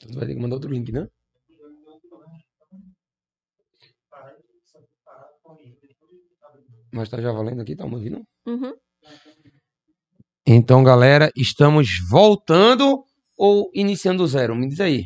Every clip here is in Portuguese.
Tu vai ter que mandar outro link, né? Mas tá já valendo aqui, tá me ouvindo? Uhum. Então, galera, estamos voltando ou iniciando do zero? Me diz aí.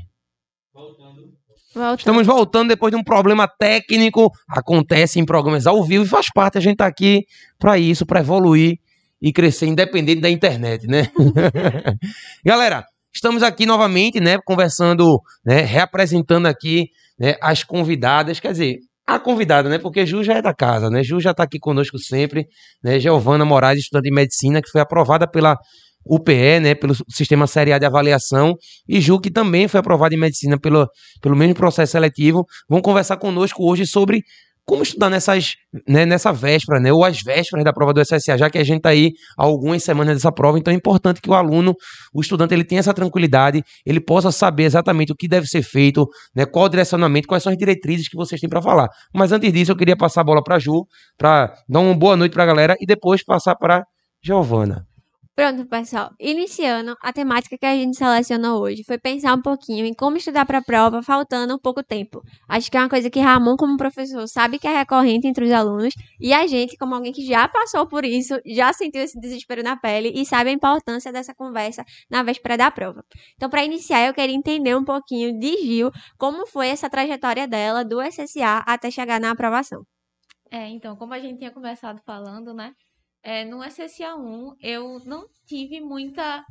Volta. Estamos voltando depois de um problema técnico. Acontece em programas ao vivo e faz parte. A gente tá aqui para isso, para evoluir e crescer independente da internet, né? Galera, estamos aqui novamente, né, conversando, né, reapresentando aqui, né, as convidadas, quer dizer, a convidada, né, porque Ju já é da casa, né? Ju já tá aqui conosco sempre, né? Giovana Moraes, estudante de medicina, que foi aprovada pela UPE, né, pelo Sistema Série A de Avaliação, e Ju, que também foi aprovada em medicina pelo, pelo mesmo processo seletivo, vão conversar conosco hoje sobre como estudar nessas, né, nessa véspera, né, ou as vésperas da prova do SSA, já que a gente está aí há algumas semanas dessa prova, então é importante que o aluno, o estudante, ele tenha essa tranquilidade, ele possa saber exatamente o que deve ser feito, né, qual o direcionamento, quais são as diretrizes que vocês têm para falar. Mas antes disso, eu queria passar a bola para Ju, para dar uma boa noite para a galera e depois passar para Giovana. Pronto, pessoal. Iniciando, a temática que a gente selecionou hoje foi pensar um pouquinho em como estudar para a prova faltando pouco tempo. Acho que é uma coisa que Ramon, como professor, sabe que é recorrente entre os alunos e a gente, como alguém que já passou por isso, já sentiu esse desespero na pele e sabe a importância dessa conversa na véspera da prova. Então, para iniciar, eu queria entender um pouquinho de Gil, como foi essa trajetória dela do SSA até chegar na aprovação. É, então, como a gente tinha começado falando, né? É, no SSA1 eu não tive muita.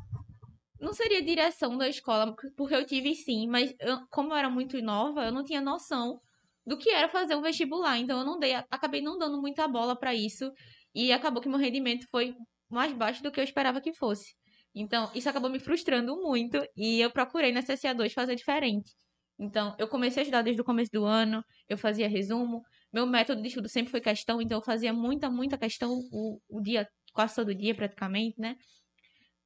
Não seria direção da escola, porque eu tive sim, mas eu, como eu era muito nova, eu não tinha noção do que era fazer um vestibular. Então eu não dei, acabei não dando muita bola para isso e acabou que meu rendimento foi mais baixo do que eu esperava que fosse. Então isso acabou me frustrando muito e eu procurei na SSA2 fazer diferente. Então eu comecei a estudar desde o começo do ano, eu fazia resumo, meu método de estudo sempre foi questão, então eu fazia muita, muita questão o, o dia, quase todo dia praticamente, né?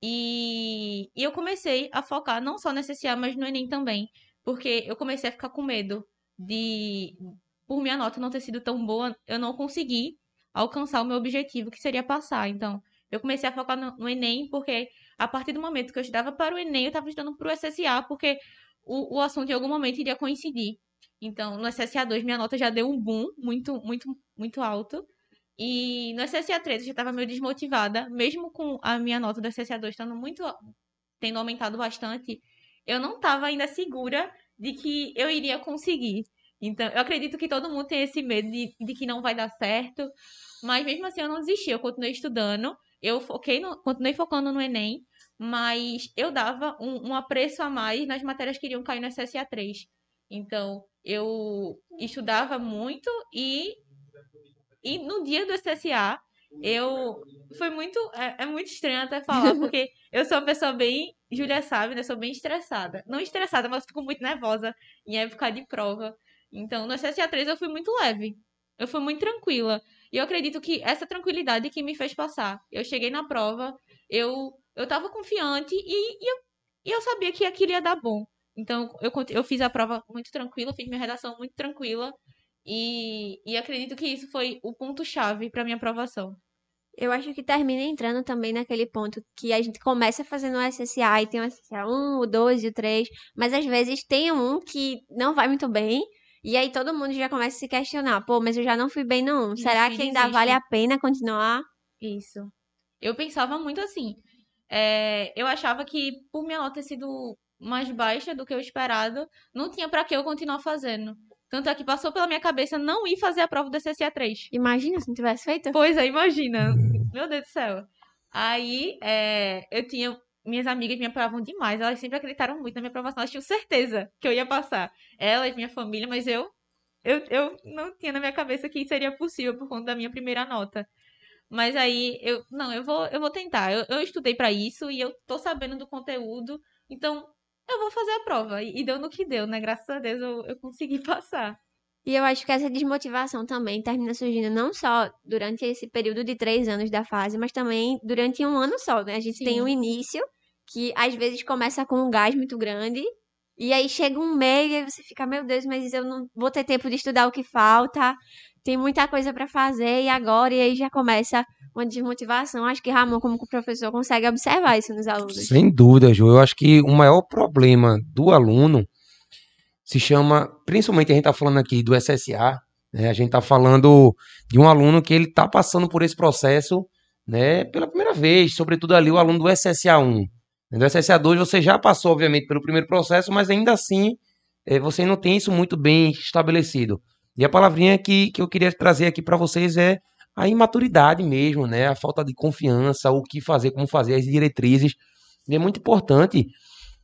E, e eu comecei a focar não só no SSA, mas no Enem também. Porque eu comecei a ficar com medo de, por minha nota não ter sido tão boa, eu não consegui alcançar o meu objetivo, que seria passar. Então, eu comecei a focar no, no Enem, porque a partir do momento que eu estudava para o Enem, eu estava estudando para o SSA, porque o, o assunto em algum momento iria coincidir. Então, no SSA2 minha nota já deu um boom muito, muito, muito alto. E no SSA3 eu já estava meio desmotivada, mesmo com a minha nota do SSA2 estando muito tendo aumentado bastante, eu não estava ainda segura de que eu iria conseguir. Então, eu acredito que todo mundo tem esse medo de, de que não vai dar certo, mas mesmo assim eu não desisti, eu continuei estudando, eu foquei no, continuei focando no Enem, mas eu dava um, um apreço a mais nas matérias que iriam cair no SSA3. Então, eu estudava muito e, e no dia do SSA eu foi muito é, é, muito estranho até falar porque eu sou uma pessoa bem Júlia sabe né sou bem estressada. Não estressada mas fico muito nervosa em época de prova. Então no SSA 3 eu fui muito leve eu fui muito tranquila. E eu acredito que essa tranquilidade que me fez passar eu cheguei na prova eu eu tava confiante e, e eu, e eu sabia que aquilo ia dar bom então, eu, eu fiz a prova muito tranquila, fiz minha redação muito tranquila. E, e acredito que isso foi o ponto-chave para minha aprovação. Eu acho que termina entrando também naquele ponto que a gente começa fazendo o SSA e tem o SSA 1, o 2 e o 3, mas às vezes tem um que não vai muito bem, e aí todo mundo já começa a se questionar, pô, mas eu já não fui bem no 1, será que ainda vale a pena continuar? Isso. Eu pensava muito assim. É, eu achava que por minha nota ter sido mais baixa do que o esperado, não tinha para que eu continuar fazendo. Tanto é que passou pela minha cabeça não ir fazer a prova do SSA 3. Imagina se não tivesse feito. Pois é, imagina. Meu Deus do céu. Aí, é, eu tinha. Minhas amigas me aprovavam demais. Elas sempre acreditaram muito na minha aprovação. Elas tinham certeza que eu ia passar. Elas, minha família, mas eu. Eu, eu não tinha na minha cabeça que seria possível por conta da minha primeira nota. Mas aí, eu. Não, eu vou, eu vou tentar. Eu, eu estudei para isso e eu tô sabendo do conteúdo. Então, eu vou fazer a prova. E, deu no que deu, né? Graças a Deus eu, eu consegui passar. E eu acho que essa desmotivação também termina surgindo não só durante esse período de três anos da fase, mas também durante um ano só, né? A gente Sim. tem um início que às vezes começa com um gás muito grande, e aí chega um meio e você fica, meu Deus, mas eu não vou ter tempo de estudar o que falta, tem muita coisa para fazer e agora, e aí já começa uma desmotivação. Acho que Ramon, como professor, consegue observar isso nos alunos. Sem dúvida, Ju. Eu acho que o maior problema do aluno se chama, principalmente a gente está falando aqui do SSA, né? A gente está falando de um aluno que ele está passando por esse processo né, pela primeira vez, sobretudo ali o aluno do SSA1. Do SSA2 você já passou, obviamente, pelo primeiro processo, mas ainda assim é, você não tem isso muito bem estabelecido. E a palavrinha que, que eu queria trazer aqui para vocês é a imaturidade mesmo, né? A falta de confiança, o que fazer, como fazer, as diretrizes. E é muito importante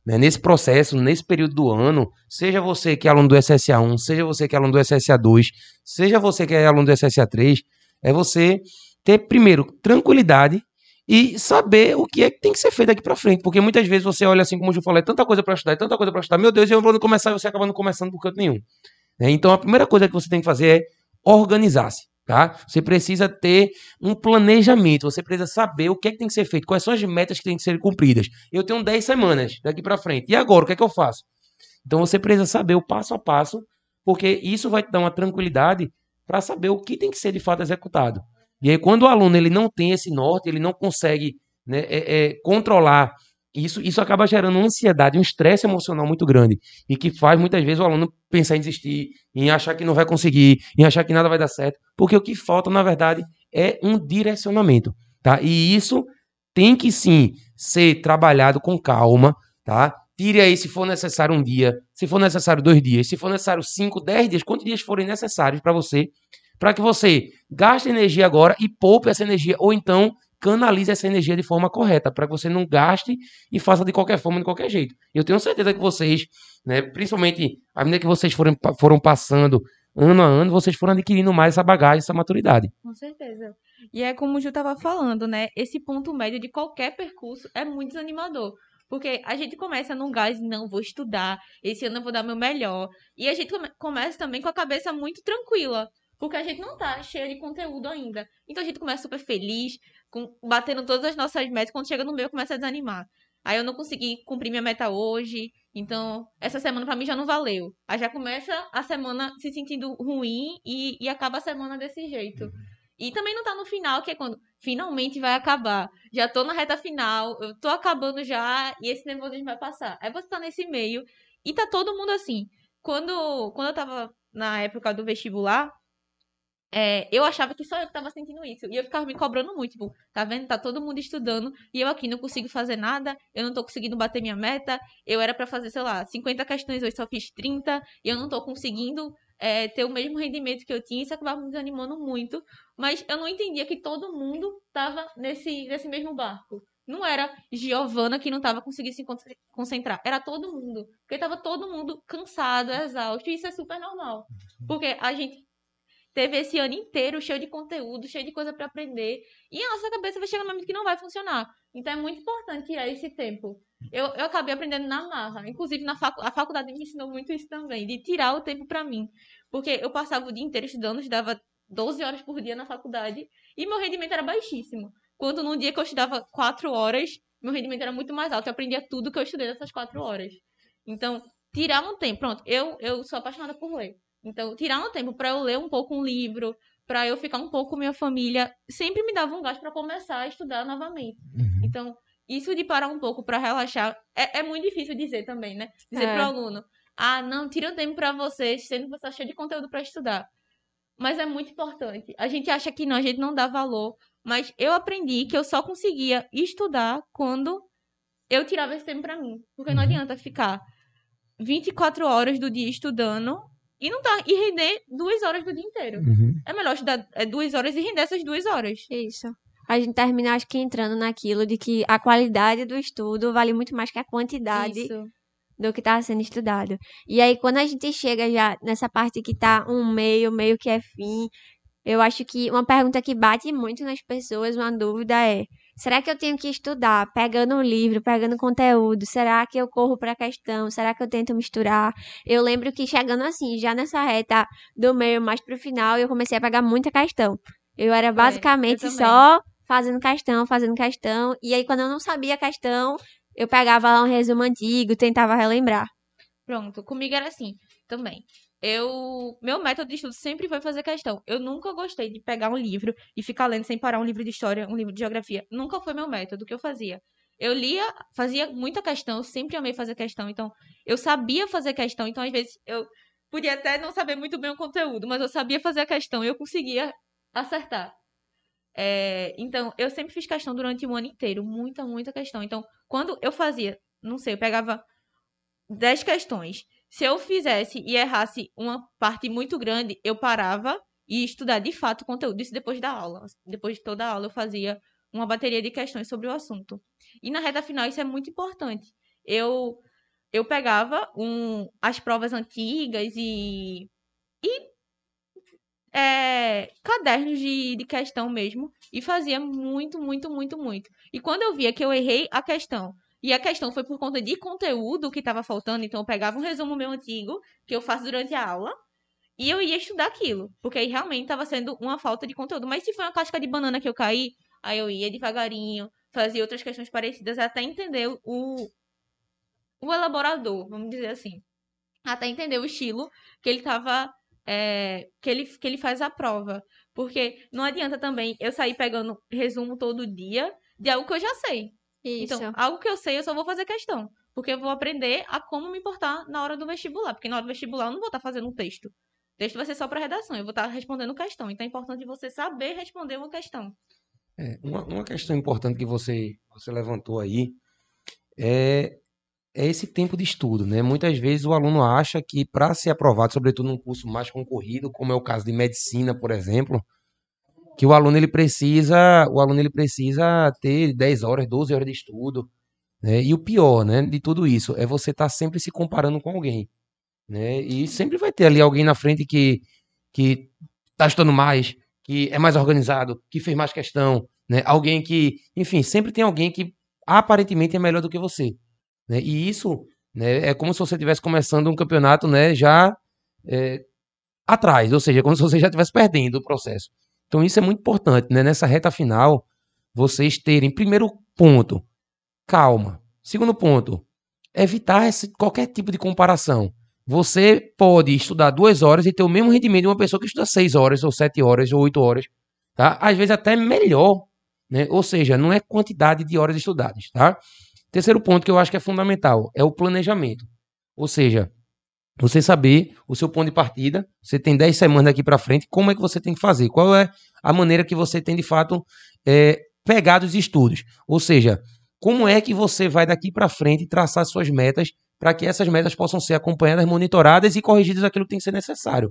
né, nesse processo, nesse período do ano, seja você que é aluno do SSA1, seja você que é aluno do SSA2, seja você que é aluno do SSA3, é você ter, primeiro, tranquilidade e saber o que é que tem que ser feito daqui para frente. Porque muitas vezes você olha assim, como o Ju falou, é tanta coisa para estudar, é tanta coisa para estudar, meu Deus, eu vou começar e você acaba não começando por canto nenhum. É, então a primeira coisa que você tem que fazer é organizar-se. Tá? Você precisa ter um planejamento, você precisa saber o que é que tem que ser feito, quais são as metas que têm que ser cumpridas. Eu tenho 10 semanas daqui para frente. E agora, o que é que eu faço? Então você precisa saber o passo a passo, porque isso vai te dar uma tranquilidade para saber o que tem que ser de fato executado. E aí, quando o aluno ele não tem esse norte, ele não consegue né, é, é, controlar isso, isso acaba gerando uma ansiedade, um estresse emocional muito grande. E que faz muitas vezes o aluno pensar em desistir, em achar que não vai conseguir, em achar que nada vai dar certo. Porque o que falta, na verdade, é um direcionamento. Tá? E isso tem que sim ser trabalhado com calma, tá? Tire aí se for necessário um dia, se for necessário dois dias, se for necessário cinco, dez dias, quantos dias forem necessários para você, para que você gaste energia agora e poupe essa energia, ou então canalize essa energia de forma correta, para que você não gaste e faça de qualquer forma, de qualquer jeito. Eu tenho certeza que vocês, né, principalmente à medida que vocês foram, foram passando ano a ano, vocês foram adquirindo mais essa bagagem, essa maturidade. Com certeza. E é como o Ju estava falando, né? Esse ponto médio de qualquer percurso é muito desanimador. Porque a gente começa num gás, não, vou estudar, esse ano eu vou dar meu melhor. E a gente começa também com a cabeça muito tranquila. Porque a gente não tá cheio de conteúdo ainda. Então a gente começa super feliz, com, batendo todas as nossas metas. Quando chega no meio, começa a desanimar. Aí eu não consegui cumprir minha meta hoje. Então, essa semana para mim já não valeu. Aí já começa a semana se sentindo ruim e, e acaba a semana desse jeito. E também não tá no final, que é quando finalmente vai acabar. Já tô na reta final, eu tô acabando já e esse nervosismo vai passar. Aí você tá nesse meio e tá todo mundo assim. Quando, quando eu tava na época do vestibular, é, eu achava que só eu que tava sentindo isso. E eu ficava me cobrando muito, tipo, tá vendo? Tá todo mundo estudando e eu aqui não consigo fazer nada, eu não tô conseguindo bater minha meta. Eu era para fazer, sei lá, 50 questões, hoje só fiz 30, e eu não tô conseguindo é, ter o mesmo rendimento que eu tinha, isso acabava me desanimando muito. Mas eu não entendia que todo mundo tava nesse, nesse mesmo barco. Não era Giovana que não tava conseguindo se concentrar, era todo mundo. Porque tava todo mundo cansado, exausto, e isso é super normal. Porque a gente teve esse ano inteiro cheio de conteúdo, cheio de coisa para aprender, e a nossa cabeça vai chegar no momento que não vai funcionar. Então é muito importante tirar esse tempo. Eu, eu acabei aprendendo na marra, inclusive na facu a faculdade me ensinou muito isso também, de tirar o tempo para mim. Porque eu passava o dia inteiro estudando, estudava 12 horas por dia na faculdade, e meu rendimento era baixíssimo. Quando num dia que eu estudava 4 horas, meu rendimento era muito mais alto, eu aprendia tudo que eu estudei nessas 4 horas. Então, tirar um tempo, pronto, eu, eu sou apaixonada por ler. Então, tirar um tempo para eu ler um pouco um livro, para eu ficar um pouco com minha família, sempre me dava um gás para começar a estudar novamente. Uhum. Então, isso de parar um pouco para relaxar é, é, muito difícil dizer também, né? Dizer é. para o aluno: ah, não, tira um tempo para você, sendo que você está cheio de conteúdo para estudar. Mas é muito importante. A gente acha que não, a gente não dá valor. Mas eu aprendi que eu só conseguia estudar quando eu tirava esse tempo para mim. Porque não uhum. adianta ficar 24 horas do dia estudando e não tá. E render duas horas do dia inteiro. Uhum. É melhor estudar é, duas horas e render essas duas horas. Isso. A gente termina, acho que, entrando naquilo de que a qualidade do estudo vale muito mais que a quantidade Isso. do que está sendo estudado. E aí, quando a gente chega já nessa parte que tá um meio, meio que é fim, eu acho que uma pergunta que bate muito nas pessoas, uma dúvida é: Será que eu tenho que estudar pegando um livro, pegando conteúdo? Será que eu corro para a questão? Será que eu tento misturar? Eu lembro que chegando assim, já nessa reta do meio mais pro final, eu comecei a pegar muita questão. Eu era basicamente eu só fazendo questão, fazendo questão. E aí, quando eu não sabia a questão, eu pegava lá um resumo antigo, tentava relembrar. Pronto, comigo era assim também. Eu. Meu método de estudo sempre foi fazer questão. Eu nunca gostei de pegar um livro e ficar lendo sem parar um livro de história, um livro de geografia. Nunca foi meu método que eu fazia. Eu lia, fazia muita questão, sempre amei fazer questão. Então, eu sabia fazer questão. Então, às vezes, eu podia até não saber muito bem o conteúdo, mas eu sabia fazer a questão e eu conseguia acertar. É, então, eu sempre fiz questão durante o ano inteiro, muita, muita questão. Então, quando eu fazia, não sei, eu pegava 10 questões. Se eu fizesse e errasse uma parte muito grande, eu parava e estudar de fato o conteúdo. Isso depois da aula. Depois de toda a aula, eu fazia uma bateria de questões sobre o assunto. E na reta final, isso é muito importante. Eu, eu pegava um, as provas antigas e, e é, cadernos de, de questão mesmo e fazia muito, muito, muito, muito. E quando eu via que eu errei a questão e a questão foi por conta de conteúdo que estava faltando, então eu pegava um resumo meu antigo que eu faço durante a aula e eu ia estudar aquilo, porque aí realmente estava sendo uma falta de conteúdo. Mas se foi uma casca de banana que eu caí, aí eu ia devagarinho, fazia outras questões parecidas até entender o, o elaborador, vamos dizer assim. Até entender o estilo que ele estava é, que, ele, que ele faz a prova. Porque não adianta também eu sair pegando resumo todo dia de algo que eu já sei. Isso. Então, algo que eu sei, eu só vou fazer questão. Porque eu vou aprender a como me importar na hora do vestibular. Porque na hora do vestibular eu não vou estar fazendo um texto. O texto vai ser só para redação, eu vou estar respondendo questão. Então é importante você saber responder uma questão. É, uma, uma questão importante que você, você levantou aí é é esse tempo de estudo, né? Muitas vezes o aluno acha que para ser aprovado, sobretudo num curso mais concorrido, como é o caso de medicina, por exemplo, que o aluno ele precisa, o aluno ele precisa ter 10 horas, 12 horas de estudo, né? E o pior, né, de tudo isso é você estar tá sempre se comparando com alguém, né? E sempre vai ter ali alguém na frente que que tá estudando mais, que é mais organizado, que fez mais questão, né? Alguém que, enfim, sempre tem alguém que aparentemente é melhor do que você. Né? E isso né, é como se você estivesse começando um campeonato né, já é, atrás, ou seja, como se você já estivesse perdendo o processo. Então isso é muito importante, né? Nessa reta final, vocês terem, primeiro ponto, calma. Segundo ponto, evitar esse, qualquer tipo de comparação. Você pode estudar duas horas e ter o mesmo rendimento de uma pessoa que estuda seis horas, ou sete horas, ou oito horas. Tá? Às vezes até melhor. Né? Ou seja, não é quantidade de horas estudadas. Tá? Terceiro ponto que eu acho que é fundamental é o planejamento. Ou seja, você saber o seu ponto de partida, você tem 10 semanas daqui para frente, como é que você tem que fazer? Qual é a maneira que você tem de fato é, pegar dos estudos? Ou seja, como é que você vai daqui para frente traçar suas metas para que essas metas possam ser acompanhadas, monitoradas e corrigidas aquilo que tem que ser necessário?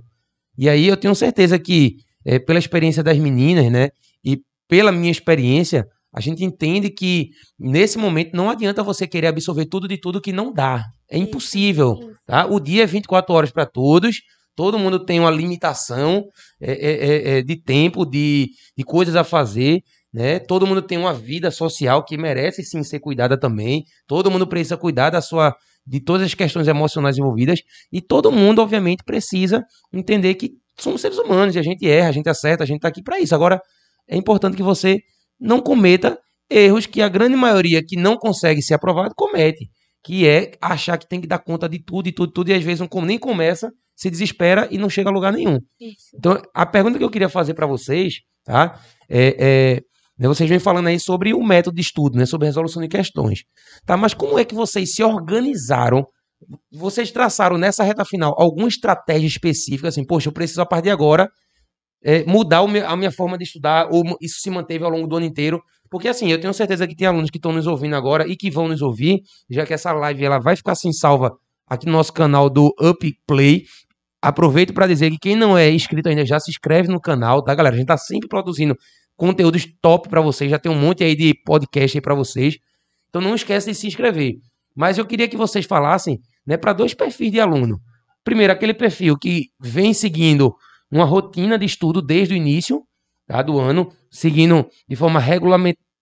E aí eu tenho certeza que, é, pela experiência das meninas, né, e pela minha experiência, a gente entende que nesse momento não adianta você querer absorver tudo de tudo que não dá. É impossível. Tá? O dia é 24 horas para todos. Todo mundo tem uma limitação é, é, é, é, de tempo, de, de coisas a fazer. Né? Todo mundo tem uma vida social que merece sim ser cuidada também. Todo mundo precisa cuidar da sua de todas as questões emocionais envolvidas e todo mundo obviamente precisa entender que somos seres humanos e a gente erra, a gente acerta, a gente está aqui para isso. Agora é importante que você não cometa erros que a grande maioria que não consegue ser aprovado comete, que é achar que tem que dar conta de tudo e tudo, tudo, e às vezes não, nem começa, se desespera e não chega a lugar nenhum. Isso. Então, a pergunta que eu queria fazer para vocês, tá? É, é, né, vocês vêm falando aí sobre o método de estudo, né, sobre resolução de questões, tá? Mas como é que vocês se organizaram? Vocês traçaram nessa reta final alguma estratégia específica, assim, poxa, eu preciso a partir de agora é, mudar meu, a minha forma de estudar, ou isso se manteve ao longo do ano inteiro. Porque assim, eu tenho certeza que tem alunos que estão nos ouvindo agora e que vão nos ouvir, já que essa live ela vai ficar assim salva aqui no nosso canal do Up Play. Aproveito para dizer que quem não é inscrito ainda já se inscreve no canal, tá, galera? A gente tá sempre produzindo conteúdos top para vocês, já tem um monte aí de podcast aí para vocês. Então não esquece de se inscrever. Mas eu queria que vocês falassem, né, para dois perfis de aluno. Primeiro, aquele perfil que vem seguindo uma rotina de estudo desde o início tá, do ano, seguindo de forma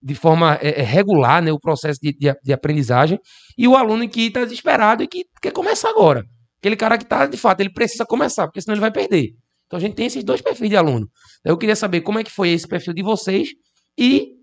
de forma é, é, regular né, o processo de, de, de, aprendizagem, e o aluno que está desesperado e que quer começar agora. Aquele cara que está, de fato, ele precisa começar, porque senão ele vai perder. Então a gente tem esses dois perfis de aluno. Eu queria saber como é que foi esse perfil de vocês e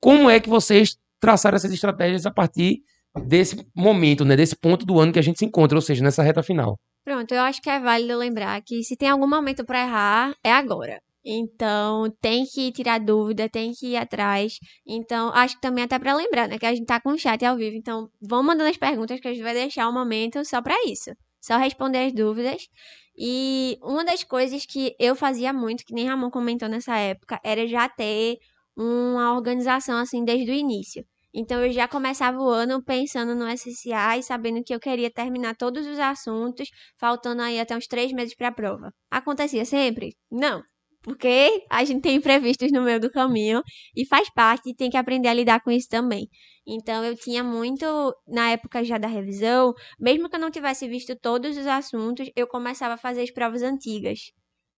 como é que vocês traçaram essas estratégias a partir desse momento, né, desse ponto do ano que a gente se encontra, ou seja, nessa reta final. Pronto, eu acho que é válido lembrar que se tem algum momento para errar, é agora. Então, tem que tirar dúvida, tem que ir atrás. Então, acho que também até para lembrar, né, que a gente tá com o chat ao vivo. Então, vão mandando as perguntas que a gente vai deixar um momento só para isso. Só responder as dúvidas. E uma das coisas que eu fazia muito, que nem Ramon comentou nessa época, era já ter uma organização assim desde o início. Então eu já começava o ano pensando no SSA e sabendo que eu queria terminar todos os assuntos, faltando aí até uns três meses para a prova. Acontecia sempre? Não. Porque a gente tem imprevistos no meio do caminho e faz parte e tem que aprender a lidar com isso também. Então eu tinha muito, na época já da revisão, mesmo que eu não tivesse visto todos os assuntos, eu começava a fazer as provas antigas.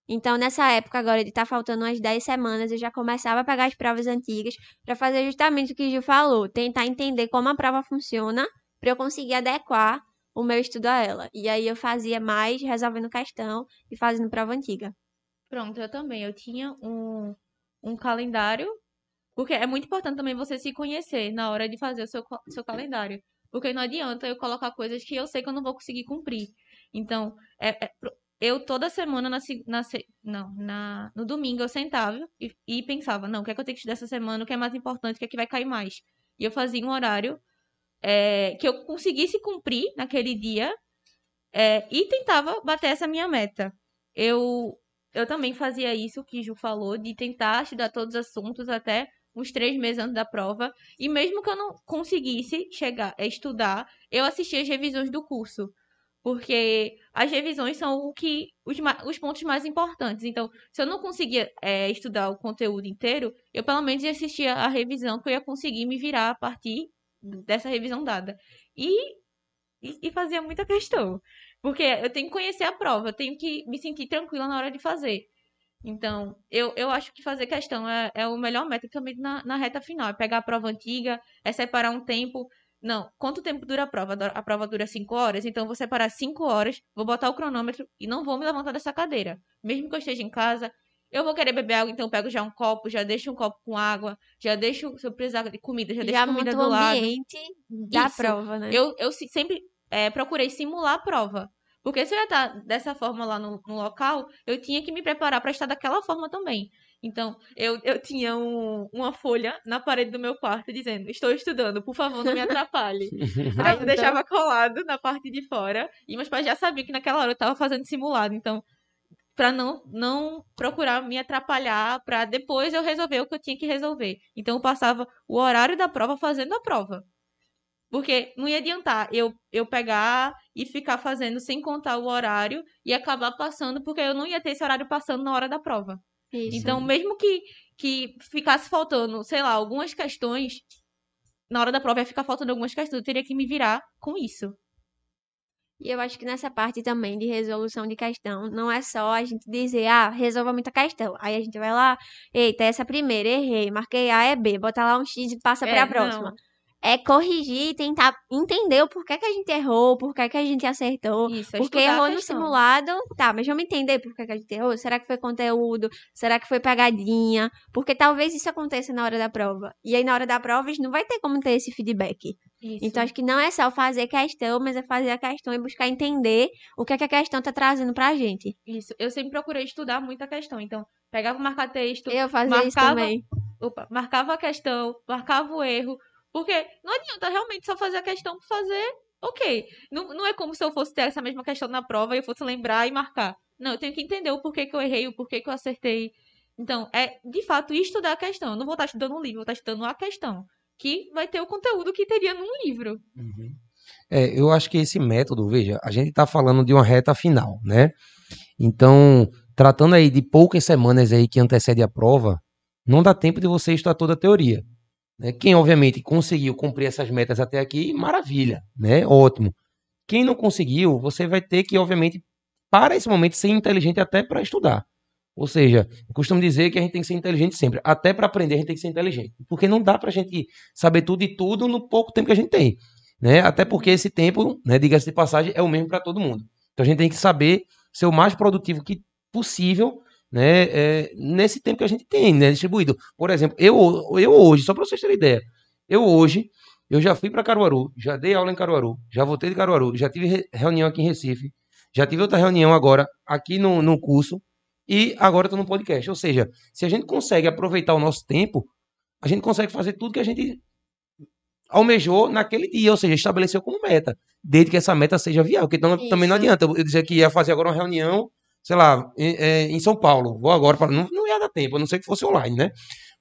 Então, nessa época agora de estar tá faltando umas 10 semanas, eu já começava a pegar as provas antigas para fazer justamente o que o Gil falou, tentar entender como a prova funciona para eu conseguir adequar o meu estudo a ela. E aí eu fazia mais resolvendo questão e fazendo prova antiga. Pronto, eu também. Eu tinha um, um calendário, porque é muito importante também você se conhecer na hora de fazer o seu, seu calendário. Porque não adianta eu colocar coisas que eu sei que eu não vou conseguir cumprir. Então, é, é eu toda semana na, na, não, na, no domingo eu sentava e, e, pensava, não, o que é que eu tenho que estudar essa semana, o que é mais importante, o que é que vai cair mais. E eu fazia um horário é, que eu conseguisse cumprir naquele dia é, e tentava bater essa minha meta. Eu, eu também fazia isso que Ju falou, de tentar estudar todos os assuntos até uns três meses antes da prova. E mesmo que eu não conseguisse chegar a estudar, eu assistia as revisões do curso porque as revisões são o que os, os pontos mais importantes. Então, se eu não conseguia é, estudar o conteúdo inteiro, eu pelo menos ia assistir a revisão que eu ia conseguir me virar a partir dessa revisão dada. E, e, e fazia muita questão. Porque eu tenho que conhecer a prova, eu tenho que me sentir tranquila na hora de fazer. Então, eu, eu acho que fazer questão é, é o melhor método também na, na reta final. É pegar a prova antiga, é separar um tempo não, quanto tempo dura a prova? A prova dura 5 horas, então vou separar 5 horas, vou botar o cronômetro e não vou me levantar dessa cadeira. Mesmo que eu esteja em casa, eu vou querer beber água, então eu pego já um copo, já deixo um copo com água, já deixo, se eu precisar de comida, já, já deixo comida do lado. ambiente da Isso. prova, né? Eu, eu sempre é, procurei simular a prova. Porque se eu ia estar dessa forma lá no, no local, eu tinha que me preparar para estar daquela forma também. Então, eu, eu tinha um, uma folha na parede do meu quarto dizendo: Estou estudando, por favor, não me atrapalhe. Aí eu deixava colado na parte de fora. E meus pais já sabiam que naquela hora eu estava fazendo simulado. Então, para não, não procurar me atrapalhar, para depois eu resolver o que eu tinha que resolver. Então, eu passava o horário da prova fazendo a prova. Porque não ia adiantar eu, eu pegar e ficar fazendo sem contar o horário e acabar passando, porque eu não ia ter esse horário passando na hora da prova. Isso. Então, mesmo que, que ficasse faltando, sei lá, algumas questões, na hora da prova ia ficar faltando algumas questões, eu teria que me virar com isso. E eu acho que nessa parte também de resolução de questão, não é só a gente dizer, ah, resolva muita questão. Aí a gente vai lá, eita, essa primeira, errei, marquei A é B, bota lá um X e passa é, para a próxima. Não é corrigir e tentar entender o porquê que a gente errou, porquê que a gente acertou. Isso, é porque errou no simulado, tá, mas vamos entender porquê que a gente errou. Será que foi conteúdo? Será que foi pegadinha? Porque talvez isso aconteça na hora da prova. E aí, na hora da prova, a gente não vai ter como ter esse feedback. Isso. Então, acho que não é só fazer questão, mas é fazer a questão e buscar entender o que, é que a questão tá trazendo pra gente. Isso. Eu sempre procurei estudar muito a questão. Então, pegava o marcar texto. Eu fazia marcava, isso também. Opa, marcava a questão, marcava o erro porque não adianta realmente só fazer a questão por fazer, ok. Não, não é como se eu fosse ter essa mesma questão na prova e eu fosse lembrar e marcar. Não, eu tenho que entender o porquê que eu errei, o porquê que eu acertei. Então, é de fato estudar a questão. Eu não vou estar estudando um livro, vou estar estudando a questão. Que vai ter o conteúdo que teria num livro. Uhum. É, eu acho que esse método, veja, a gente está falando de uma reta final, né? Então, tratando aí de poucas semanas aí que antecede a prova, não dá tempo de você estudar toda a teoria. Né? Quem, obviamente, conseguiu cumprir essas metas até aqui, maravilha, né? Ótimo. Quem não conseguiu, você vai ter que, obviamente, para esse momento, ser inteligente até para estudar. Ou seja, eu costumo dizer que a gente tem que ser inteligente sempre. Até para aprender, a gente tem que ser inteligente. Porque não dá para a gente saber tudo e tudo no pouco tempo que a gente tem. Né? Até porque esse tempo, né, diga-se de passagem, é o mesmo para todo mundo. Então a gente tem que saber ser o mais produtivo que possível né, é, nesse tempo que a gente tem, né, distribuído. Por exemplo, eu, eu hoje, só para vocês terem ideia, eu hoje, eu já fui para Caruaru, já dei aula em Caruaru, já voltei de Caruaru, já tive reunião aqui em Recife, já tive outra reunião agora aqui no, no curso e agora estou no podcast. Ou seja, se a gente consegue aproveitar o nosso tempo, a gente consegue fazer tudo que a gente almejou naquele dia, ou seja, estabeleceu como meta, desde que essa meta seja viável, porque então, também não adianta eu dizer que ia fazer agora uma reunião, sei lá, em, é, em São Paulo, vou agora para não, não ia dar tempo, a não ser que fosse online, né?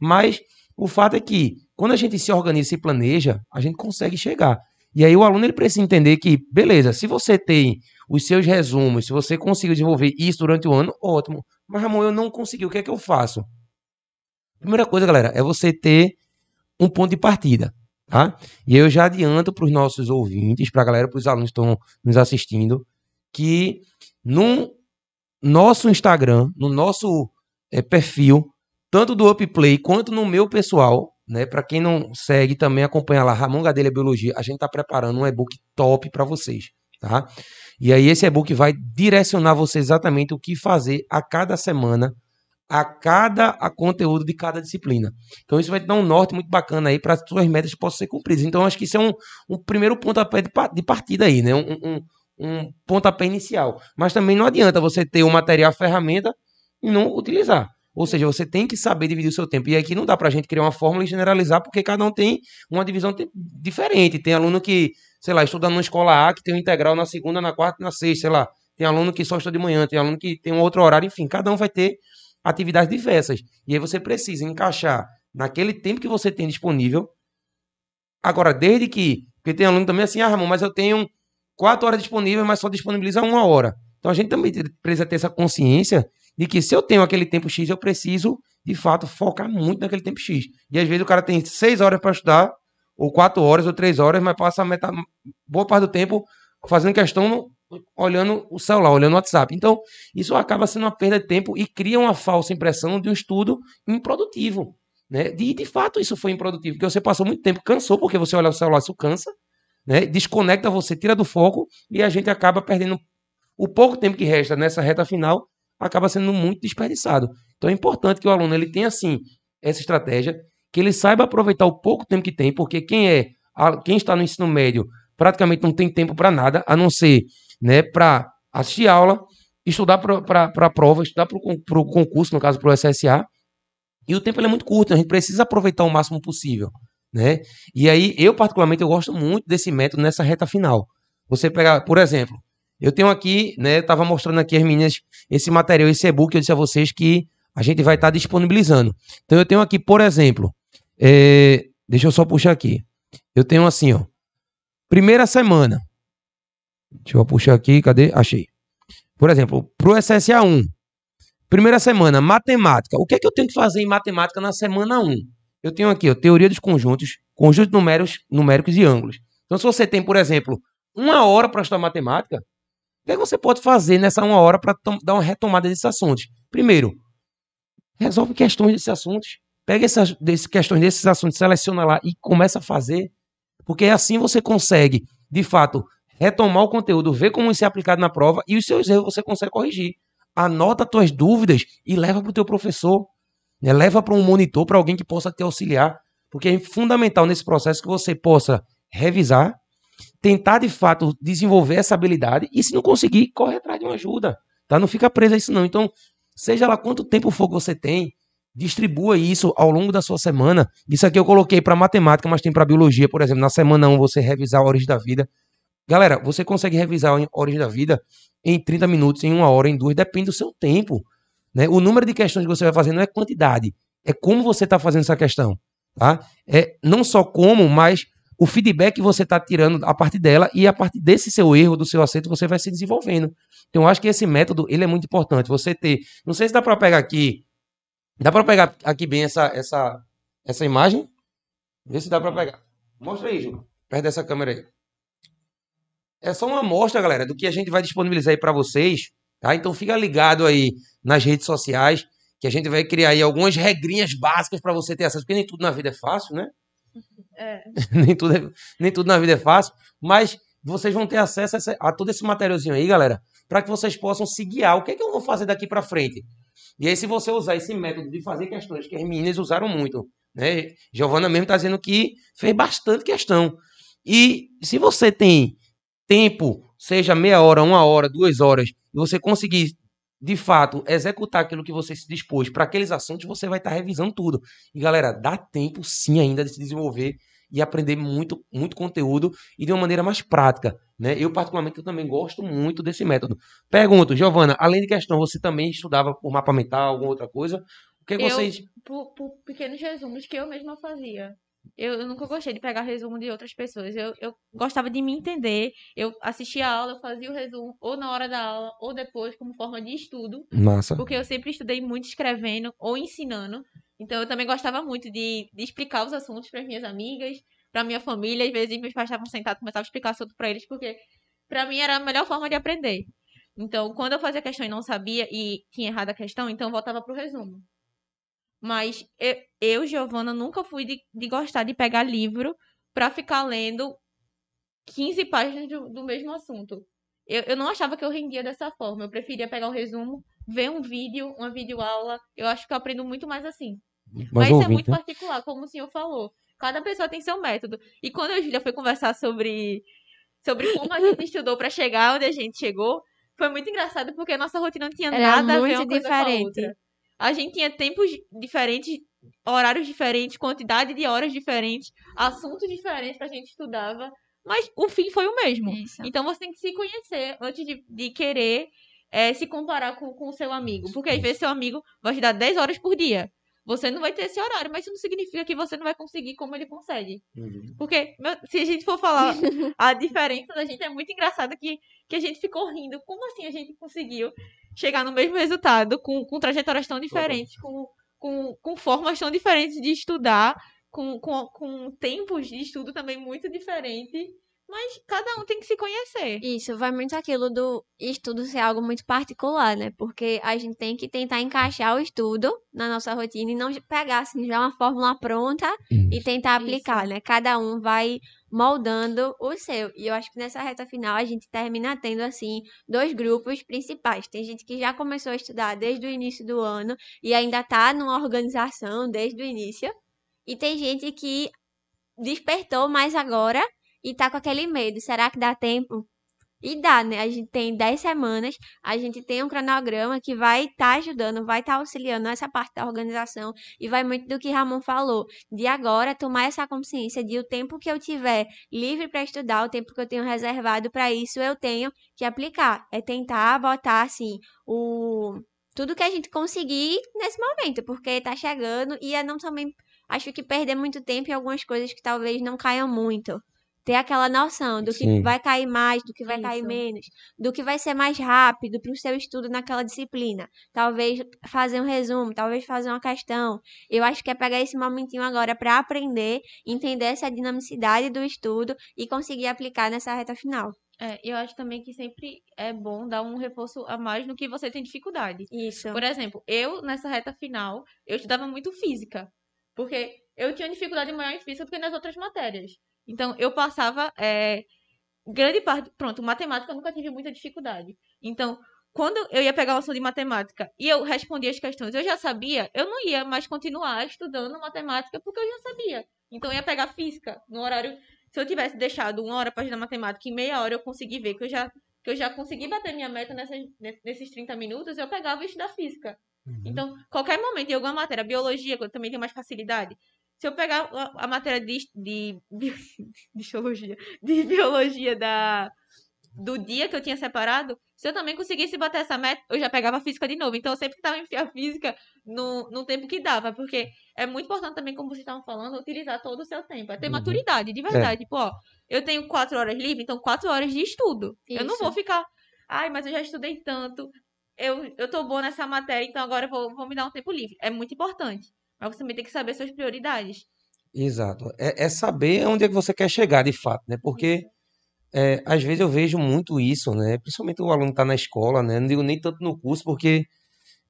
Mas o fato é que quando a gente se organiza e planeja, a gente consegue chegar. E aí o aluno ele precisa entender que, beleza, se você tem os seus resumos, se você conseguiu desenvolver isso durante o ano, ótimo. Mas Ramon, eu não consegui, o que é que eu faço? Primeira coisa, galera, é você ter um ponto de partida. Tá? E eu já adianto para os nossos ouvintes, para a galera, para os alunos que estão nos assistindo, que no nosso Instagram, no nosso é, perfil, tanto do Upplay quanto no meu pessoal, né? Para quem não segue, também acompanha lá Ramon Gadelha Biologia. A gente está preparando um e-book top para vocês, tá? E aí esse e-book vai direcionar você exatamente o que fazer a cada semana a cada a conteúdo de cada disciplina. Então isso vai te dar um norte muito bacana aí para as suas metas que possam ser cumpridas. Então acho que isso é um, um primeiro pontapé de, de partida aí, né? Um, um, um pontapé inicial. Mas também não adianta você ter o material, a ferramenta e não utilizar. Ou seja, você tem que saber dividir o seu tempo. E aqui não dá para a gente criar uma fórmula e generalizar, porque cada um tem uma divisão diferente. Tem aluno que, sei lá, estuda numa escola A, que tem um integral na segunda, na quarta e na sexta, sei lá. Tem aluno que só estuda de manhã, tem aluno que tem um outro horário, enfim, cada um vai ter atividades diversas. E aí você precisa encaixar naquele tempo que você tem disponível. Agora, desde que. Porque tem aluno também assim, ah, Ramon, mas eu tenho quatro horas disponíveis, mas só disponibiliza uma hora. Então a gente também precisa ter essa consciência de que se eu tenho aquele tempo X, eu preciso, de fato, focar muito naquele tempo X. E às vezes o cara tem seis horas para estudar, ou quatro horas, ou três horas, mas passa boa parte do tempo fazendo questão olhando o celular, olhando o WhatsApp. Então, isso acaba sendo uma perda de tempo e cria uma falsa impressão de um estudo improdutivo. Né? De, de fato, isso foi improdutivo, porque você passou muito tempo, cansou, porque você olha o celular, isso cansa, né? desconecta você, tira do foco e a gente acaba perdendo o pouco tempo que resta nessa reta final, acaba sendo muito desperdiçado. Então é importante que o aluno ele tenha, assim, essa estratégia, que ele saiba aproveitar o pouco tempo que tem, porque quem é quem está no ensino médio praticamente não tem tempo para nada, a não ser né, para assistir aula, estudar para a prova, estudar para o concurso, no caso para o SSA. E o tempo é muito curto, a gente precisa aproveitar o máximo possível. Né? E aí, eu particularmente, eu gosto muito desse método nessa reta final. Você pegar, por exemplo, eu tenho aqui, né, estava mostrando aqui as meninas esse material, esse e-book, eu disse a vocês que a gente vai estar tá disponibilizando. Então eu tenho aqui, por exemplo, é, deixa eu só puxar aqui. Eu tenho assim, ó, primeira semana, Deixa eu puxar aqui, cadê? Achei. Por exemplo, para o SSA 1, primeira semana, matemática. O que é que eu tenho que fazer em matemática na semana 1? Eu tenho aqui, ó, teoria dos conjuntos, conjuntos numéricos, numéricos e ângulos. Então, se você tem, por exemplo, uma hora para estudar matemática, o que, é que você pode fazer nessa uma hora para dar uma retomada desses assuntos? Primeiro, resolve questões desses assuntos. Pega essas desse, questões desses assuntos, seleciona lá e começa a fazer. Porque assim você consegue, de fato, retomar o conteúdo, ver como isso é aplicado na prova e os seus erros você consegue corrigir. Anota as tuas dúvidas e leva para o teu professor. Né? Leva para um monitor, para alguém que possa te auxiliar. Porque é fundamental nesse processo que você possa revisar, tentar de fato desenvolver essa habilidade e se não conseguir, corre atrás de uma ajuda. Tá? Não fica preso a isso não. Então, seja lá quanto tempo for que você tem, distribua isso ao longo da sua semana. Isso aqui eu coloquei para matemática, mas tem para biologia, por exemplo. Na semana 1 você revisar a origem da vida. Galera, você consegue revisar a origem da vida em 30 minutos, em uma hora, em duas, depende do seu tempo. Né? O número de questões que você vai fazer não é quantidade, é como você está fazendo essa questão. Tá? É não só como, mas o feedback que você está tirando a partir dela e a partir desse seu erro, do seu acerto, você vai se desenvolvendo. Então, eu acho que esse método ele é muito importante. Você ter. Não sei se dá para pegar aqui. Dá para pegar aqui bem essa, essa, essa imagem? Vê se dá para pegar. Mostra aí, Ju. Perto dessa câmera aí. É só uma amostra, galera, do que a gente vai disponibilizar aí para vocês, tá? Então fica ligado aí nas redes sociais, que a gente vai criar aí algumas regrinhas básicas para você ter acesso, porque nem tudo na vida é fácil, né? É. nem, tudo é, nem tudo na vida é fácil, mas vocês vão ter acesso a, essa, a todo esse materialzinho aí, galera, para que vocês possam se guiar. O que é que eu vou fazer daqui para frente? E aí, se você usar esse método de fazer questões, que as meninas usaram muito, né? Giovana mesmo está dizendo que fez bastante questão. E se você tem tempo seja meia hora, uma hora, duas horas, você conseguir de fato executar aquilo que você se dispôs para aqueles assuntos, você vai estar tá revisando tudo. E galera, dá tempo sim ainda de se desenvolver e aprender muito, muito conteúdo e de uma maneira mais prática. Né? Eu, particularmente, eu também gosto muito desse método. Pergunto, Giovana, além de questão, você também estudava por mapa mental, alguma outra coisa? O que, eu, vocês. Por, por pequenos resumos que eu mesma fazia. Eu, eu, nunca gostei de pegar resumo de outras pessoas. Eu, eu gostava de me entender. Eu assistia a aula, eu fazia o resumo ou na hora da aula ou depois como forma de estudo. Massa. Porque eu sempre estudei muito escrevendo ou ensinando. Então eu também gostava muito de, de explicar os assuntos para minhas amigas, para minha família. Às vezes meus pais estavam sentados e começava a explicar assunto para eles, porque para mim era a melhor forma de aprender. Então, quando eu fazia a questão e não sabia e tinha errado a questão, então voltava pro resumo. Mas eu, eu Giovana, nunca fui de, de gostar de pegar livro para ficar lendo 15 páginas do, do mesmo assunto. Eu, eu não achava que eu rendia dessa forma. Eu preferia pegar o resumo, ver um vídeo, uma videoaula. Eu acho que eu aprendo muito mais assim. Mas, Mas isso é muito né? particular, como o senhor falou. Cada pessoa tem seu método. E quando a Julia foi conversar sobre, sobre como a gente estudou para chegar onde a gente chegou, foi muito engraçado porque a nossa rotina não tinha Era nada a ver uma coisa diferente. com a outra. A gente tinha tempos diferentes, horários diferentes, quantidade de horas diferentes, assuntos diferentes que a gente estudava, mas o fim foi o mesmo. Isso. Então você tem que se conhecer antes de, de querer é, se comparar com, com o seu amigo. Porque às vezes seu amigo vai te dar 10 horas por dia. Você não vai ter esse horário, mas isso não significa que você não vai conseguir como ele consegue. Uhum. Porque, se a gente for falar a diferença da gente, é muito engraçado que, que a gente ficou rindo. Como assim a gente conseguiu chegar no mesmo resultado com, com trajetórias tão diferentes, com, com, com formas tão diferentes de estudar, com, com, com tempos de estudo também muito diferentes? Mas cada um tem que se conhecer. Isso, vai muito aquilo do estudo ser algo muito particular, né? Porque a gente tem que tentar encaixar o estudo na nossa rotina e não pegar assim já uma fórmula pronta Isso. e tentar aplicar, Isso. né? Cada um vai moldando o seu. E eu acho que nessa reta final a gente termina tendo assim dois grupos principais. Tem gente que já começou a estudar desde o início do ano e ainda tá numa organização desde o início. E tem gente que despertou mais agora e tá com aquele medo. Será que dá tempo? E dá, né? A gente tem 10 semanas, a gente tem um cronograma que vai estar tá ajudando, vai estar tá auxiliando nessa parte da organização e vai muito do que Ramon falou, de agora tomar essa consciência de o tempo que eu tiver livre para estudar, o tempo que eu tenho reservado para isso, eu tenho que aplicar. É tentar botar assim o tudo que a gente conseguir nesse momento, porque tá chegando e é não também acho que perder muito tempo em algumas coisas que talvez não caiam muito ter aquela noção do que Sim. vai cair mais, do que vai Isso. cair menos, do que vai ser mais rápido para o seu estudo naquela disciplina. Talvez fazer um resumo, talvez fazer uma questão. Eu acho que é pegar esse momentinho agora para aprender, entender essa dinamicidade do estudo e conseguir aplicar nessa reta final. É, eu acho também que sempre é bom dar um reforço a mais no que você tem dificuldade. Isso. Por exemplo, eu, nessa reta final, eu estudava muito física. Porque eu tinha dificuldade maior em física do que nas outras matérias. Então, eu passava é, grande parte. Pronto, matemática eu nunca tive muita dificuldade. Então, quando eu ia pegar uma ação de matemática e eu respondia as questões, eu já sabia, eu não ia mais continuar estudando matemática porque eu já sabia. Então, eu ia pegar física no horário. Se eu tivesse deixado uma hora para estudar matemática e meia hora eu consegui ver que eu já, que eu já consegui bater minha meta nessas, nesses 30 minutos, eu pegava e estudar física. Uhum. Então, qualquer momento, em alguma matéria, biologia, que eu também tenho mais facilidade, se eu pegar a, a matéria de, de, de, de, de biologia da, do dia que eu tinha separado, se eu também conseguisse bater essa meta, eu já pegava a física de novo. Então eu sempre tentava enfiar a física no, no tempo que dava, porque é muito importante também, como vocês estavam falando, utilizar todo o seu tempo. É ter uhum. maturidade, de verdade. É. Tipo, ó, eu tenho quatro horas livre, então quatro horas de estudo. Isso. Eu não vou ficar, ai, mas eu já estudei tanto, eu, eu tô boa nessa matéria, então agora eu vou, vou me dar um tempo livre. É muito importante. Mas você também tem que saber suas prioridades. Exato. É, é saber onde é que você quer chegar de fato, né? Porque é, às vezes eu vejo muito isso, né? Principalmente o aluno está na escola, né? Não digo nem tanto no curso, porque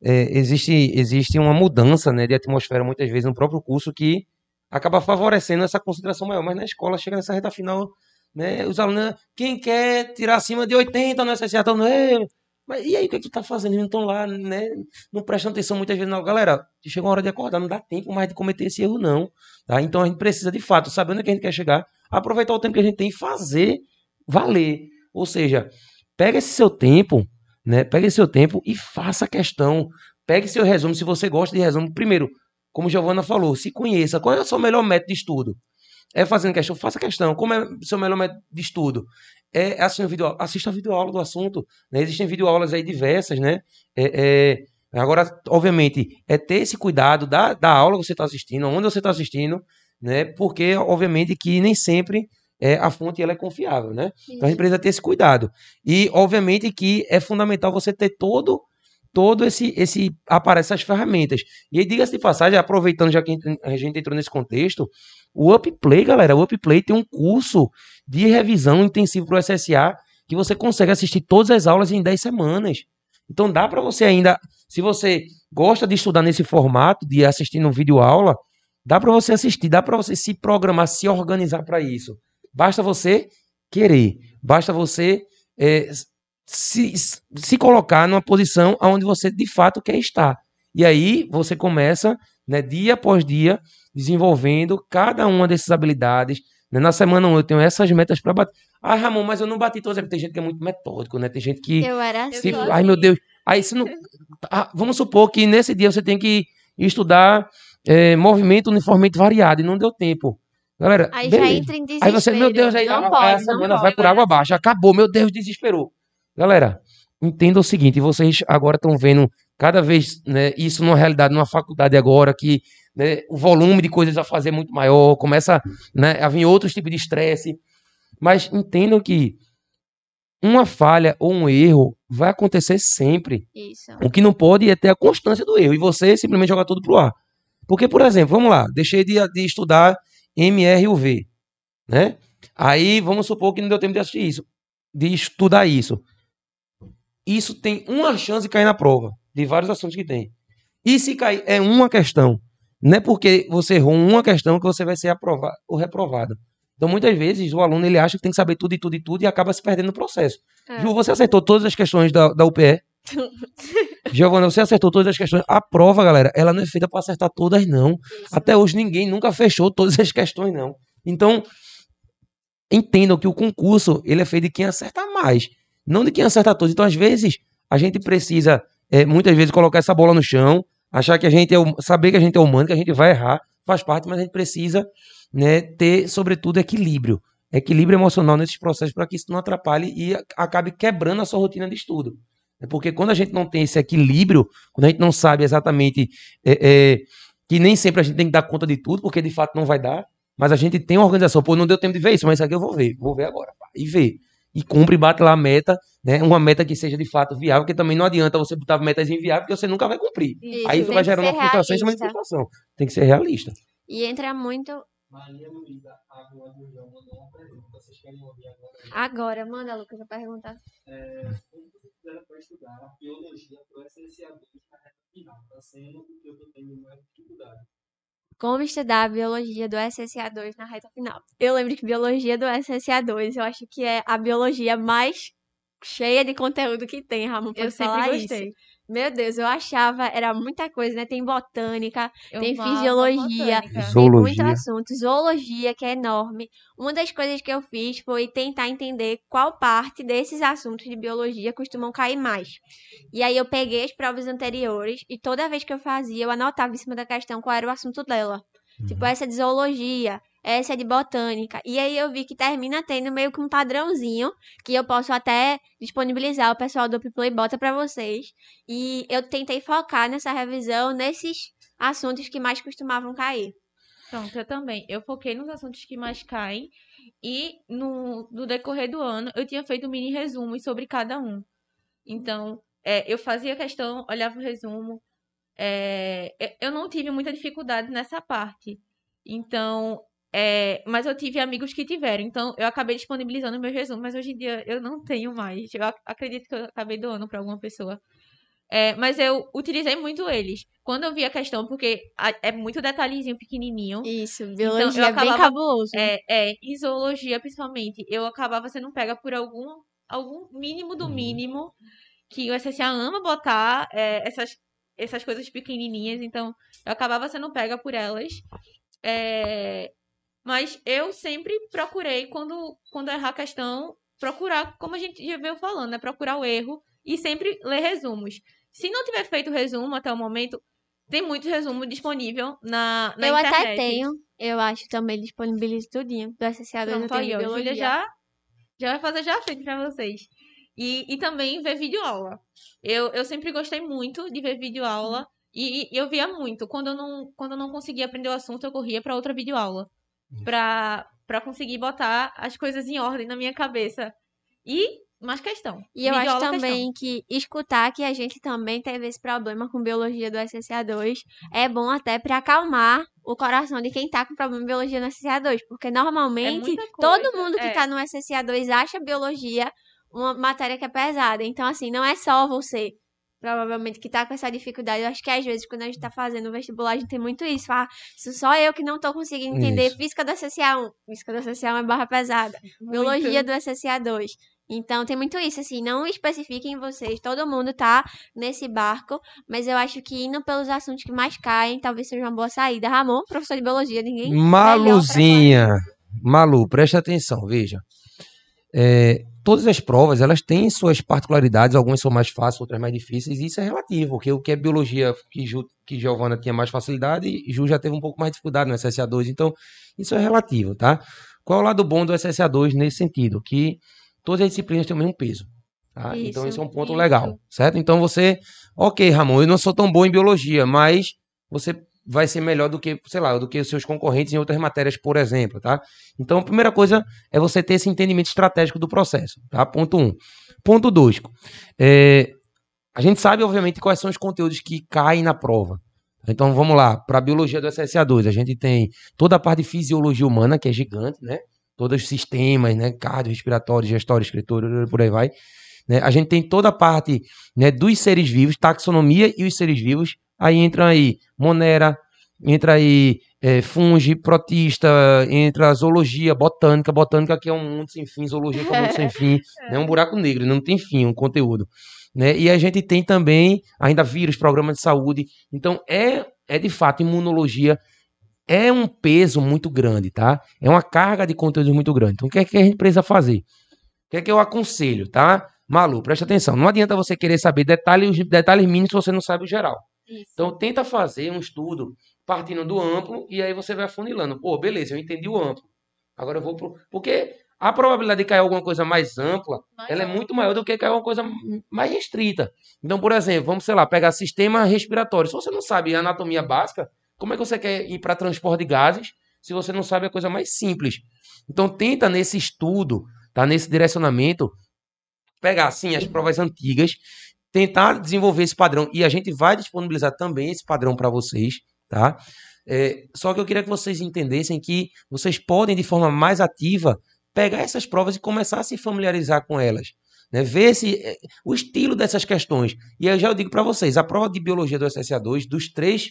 é, existe, existe uma mudança né, de atmosfera muitas vezes no próprio curso que acaba favorecendo essa concentração maior. Mas na escola chega nessa reta final, né? Os alunos, quem quer tirar acima de 80 no SSA, estão, mas e aí, o que, é que tá fazendo? Eles não lá, né? Não prestam atenção muitas vezes. Não. Galera, chega uma hora de acordar, não dá tempo mais de cometer esse erro, não. Tá? Então a gente precisa, de fato, sabendo que a gente quer chegar, aproveitar o tempo que a gente tem e fazer valer. Ou seja, pega esse seu tempo, né? Pega esse seu tempo e faça a questão. Pegue seu resumo, se você gosta de resumo. Primeiro, como Giovana falou, se conheça. Qual é o seu melhor método de estudo? É fazendo questão? Faça questão. Como é o seu melhor método de estudo? É assistindo vídeo, assista a videoaula do assunto. Né? Existem videoaulas aí diversas, né? É, é, agora, obviamente, é ter esse cuidado da, da aula que você está assistindo, onde você está assistindo, né? Porque, obviamente, que nem sempre é, a fonte ela é confiável, né? Então a gente precisa ter esse cuidado. E, obviamente, que é fundamental você ter todo todo esse esse aparece essas ferramentas. E aí, diga-se de passagem, aproveitando já que a gente entrou nesse contexto, o Upplay, galera, o Upplay tem um curso de revisão intensivo para o SSA que você consegue assistir todas as aulas em 10 semanas. Então dá para você ainda, se você gosta de estudar nesse formato, de assistir no vídeo aula, dá para você assistir, dá para você se programar, se organizar para isso. Basta você querer, basta você é, se, se colocar numa posição onde você de fato quer estar. E aí você começa, né, dia após dia, desenvolvendo cada uma dessas habilidades. Né? Na semana 1 eu tenho essas metas para bater. Ah, Ramon, mas eu não bati todas. Tem gente que é muito metódico, né? Tem gente que. Eu era assim. Se... Ai, meu Deus. Aí se não. Ah, vamos supor que nesse dia você tem que estudar é, movimento uniformemente variado e não deu tempo. Galera, aí beleza. já entra em desespero. Aí você, meu Deus, aí não a, pode, a semana vai por água abaixo. Acabou, meu Deus, desesperou. Galera, entenda o seguinte, vocês agora estão vendo cada vez né, isso numa realidade, numa faculdade agora, que né, o volume de coisas a fazer é muito maior, começa né, a vir outros tipos de estresse. Mas entendam que uma falha ou um erro vai acontecer sempre. Isso. O que não pode é ter a constância do erro e você simplesmente jogar tudo pro ar. Porque, por exemplo, vamos lá, deixei de, de estudar MRUV, né? Aí vamos supor que não deu tempo de assistir isso, de estudar isso isso tem uma chance de cair na prova, de vários assuntos que tem. E se cair, é uma questão. Não é porque você errou uma questão que você vai ser aprovado ou reprovado. Então, muitas vezes, o aluno ele acha que tem que saber tudo e tudo e tudo e acaba se perdendo no processo. É. Ju, você acertou todas as questões da, da UPE? Giovana, você acertou todas as questões. A prova, galera, ela não é feita para acertar todas, não. Isso. Até hoje, ninguém nunca fechou todas as questões, não. Então, entendam que o concurso ele é feito de quem acerta mais não de quem acerta todos. Então, às vezes, a gente precisa, é, muitas vezes, colocar essa bola no chão, achar que a gente é, saber que a gente é humano, que a gente vai errar, faz parte, mas a gente precisa né, ter, sobretudo, equilíbrio. Equilíbrio emocional nesses processos para que isso não atrapalhe e acabe quebrando a sua rotina de estudo. É porque quando a gente não tem esse equilíbrio, quando a gente não sabe exatamente é, é, que nem sempre a gente tem que dar conta de tudo, porque de fato não vai dar, mas a gente tem uma organização, pô, não deu tempo de ver isso, mas isso aqui eu vou ver, vou ver agora, pá, e ver e cumpre e bate lá a meta, né? Uma meta que seja de fato viável, porque também não adianta você botar metas inviáveis, porque você nunca vai cumprir. Isso, Aí isso vai gerando uma frustração cima de frustração. Tem que ser realista. E entra muito. Maria Luísa Água do João mandou uma pergunta. Vocês querem ouvir agora? Agora, manda, Lucas, a pergunta. É, como você fizeram para estudar a biologia para o SSA2 na reta final? Está sendo o que eu estou tendo mais dificuldade como estudar a biologia do SSA2 na reta final. Eu lembro que biologia do SSA2, eu acho que é a biologia mais cheia de conteúdo que tem, Ramon, pode eu falar gostei. isso. Meu Deus, eu achava, era muita coisa, né? Tem botânica, eu tem fisiologia, tem muito assunto, zoologia, que é enorme. Uma das coisas que eu fiz foi tentar entender qual parte desses assuntos de biologia costumam cair mais. E aí eu peguei as provas anteriores e toda vez que eu fazia, eu anotava em cima da questão qual era o assunto dela. Tipo, uhum. essa é de zoologia, essa é de botânica. E aí eu vi que termina tendo meio que um padrãozinho que eu posso até disponibilizar o pessoal do Play bota para vocês. E eu tentei focar nessa revisão nesses assuntos que mais costumavam cair. Pronto, eu também. Eu foquei nos assuntos que mais caem e no, no decorrer do ano eu tinha feito um mini resumo sobre cada um. Então, é, eu fazia questão, olhava o resumo. É, eu não tive muita dificuldade nessa parte. Então, é, mas eu tive amigos que tiveram, então eu acabei disponibilizando meus resumos, mas hoje em dia eu não tenho mais. Eu acredito que eu acabei doando para alguma pessoa. É, mas eu utilizei muito eles. Quando eu vi a questão, porque é muito detalhezinho pequenininho. Isso, então, biologia então, acabava, é bem cabuloso. É, é, em zoologia, principalmente, eu acabava sendo pega por algum, algum mínimo do uhum. mínimo que o SSA ama botar é, essas, essas coisas pequenininhas, então eu acabava sendo pega por elas. É, mas eu sempre procurei, quando, quando errar a questão, procurar, como a gente já veio falando, né? Procurar o erro e sempre ler resumos. Se não tiver feito resumo até o momento, tem muito resumo disponível na, na eu internet. até tenho, eu acho também disponibilizo tudinho do SCA2 Pronto, eu aí, tenho. Júlia já, já vai fazer já feito pra vocês. E, e também ver vídeo aula. Eu, eu sempre gostei muito de ver vídeo aula. E, e eu via muito. Quando eu não, quando eu não conseguia aprender o assunto, eu corria pra outra vídeo aula. Pra, pra conseguir botar as coisas em ordem na minha cabeça. E mais questão. E eu acho aula, questão. também que escutar que a gente também teve esse problema com biologia do SCA2 é bom até pra acalmar o coração de quem tá com problema em biologia no SCA2, porque É normalmente muita todo mundo que é. tá no SCA2 acha biologia uma matéria que é pesada. Então assim, não é só você provavelmente que tá com essa dificuldade. Eu acho que às vezes quando a gente tá fazendo o vestibular, a gente tem muito isso, ah, isso só eu que não tô conseguindo entender Isso. física do SCA1. Física do SCA1 é barra pesada. Biologia do SSA2. Então tem muito isso, assim, não especifiquem vocês, todo mundo tá nesse barco, mas eu acho que indo pelos assuntos que mais caem, talvez seja uma boa saída. Ramon, professor de biologia, ninguém. Maluzinha. Malu, presta atenção, veja. É, todas as provas, elas têm suas particularidades, algumas são mais fáceis, outras mais difíceis, e isso é relativo, porque o que é biologia que, Ju, que Giovana tinha mais facilidade, Ju já teve um pouco mais de dificuldade no SSA2, então isso é relativo, tá? Qual é o lado bom do SSA2 nesse sentido? Que todas as disciplinas têm o mesmo peso. Tá? então Isso, esse é um ponto isso. legal, certo? Então você, ok, Ramon, eu não sou tão bom em biologia, mas você vai ser melhor do que, sei lá, do que os seus concorrentes em outras matérias, por exemplo, tá? Então, a primeira coisa é você ter esse entendimento estratégico do processo, tá? Ponto um. Ponto dois. É, a gente sabe, obviamente, quais são os conteúdos que caem na prova. Então, vamos lá, para a biologia do SSA2, a gente tem toda a parte de fisiologia humana, que é gigante, né? Todos os sistemas, né? Cardio, respiratório, gestório, escritor, por aí vai. Né? A gente tem toda a parte né, dos seres vivos, taxonomia e os seres vivos. Aí entra aí Monera, entra aí é, fungi, protista, entra zoologia, botânica, botânica que é um mundo sem fim, zoologia que é um mundo sem fim, é um buraco negro, não tem fim um conteúdo. Né? E a gente tem também ainda vírus, programa de saúde. Então é, é de fato imunologia é um peso muito grande, tá? É uma carga de conteúdo muito grande. Então o que é que a gente precisa fazer? O que é que eu aconselho, tá? Malu, presta atenção. Não adianta você querer saber detalhes, detalhes mínimos se você não sabe o geral. Isso. Então tenta fazer um estudo partindo do amplo e aí você vai afunilando. Pô, beleza, eu entendi o amplo. Agora eu vou pro. Porque a probabilidade de cair alguma coisa mais ampla, ela é muito maior do que cair alguma coisa mais restrita. Então, por exemplo, vamos, sei lá, pegar sistema respiratório. Se você não sabe anatomia básica, como é que você quer ir para transporte de gases se você não sabe a coisa mais simples? Então, tenta nesse estudo, tá? Nesse direcionamento, pegar assim as provas antigas, tentar desenvolver esse padrão e a gente vai disponibilizar também esse padrão para vocês, tá? É, só que eu queria que vocês entendessem que vocês podem de forma mais ativa pegar essas provas e começar a se familiarizar com elas, né? Ver esse, é, o estilo dessas questões. E aí já eu digo para vocês, a prova de biologia do SSA2 dos três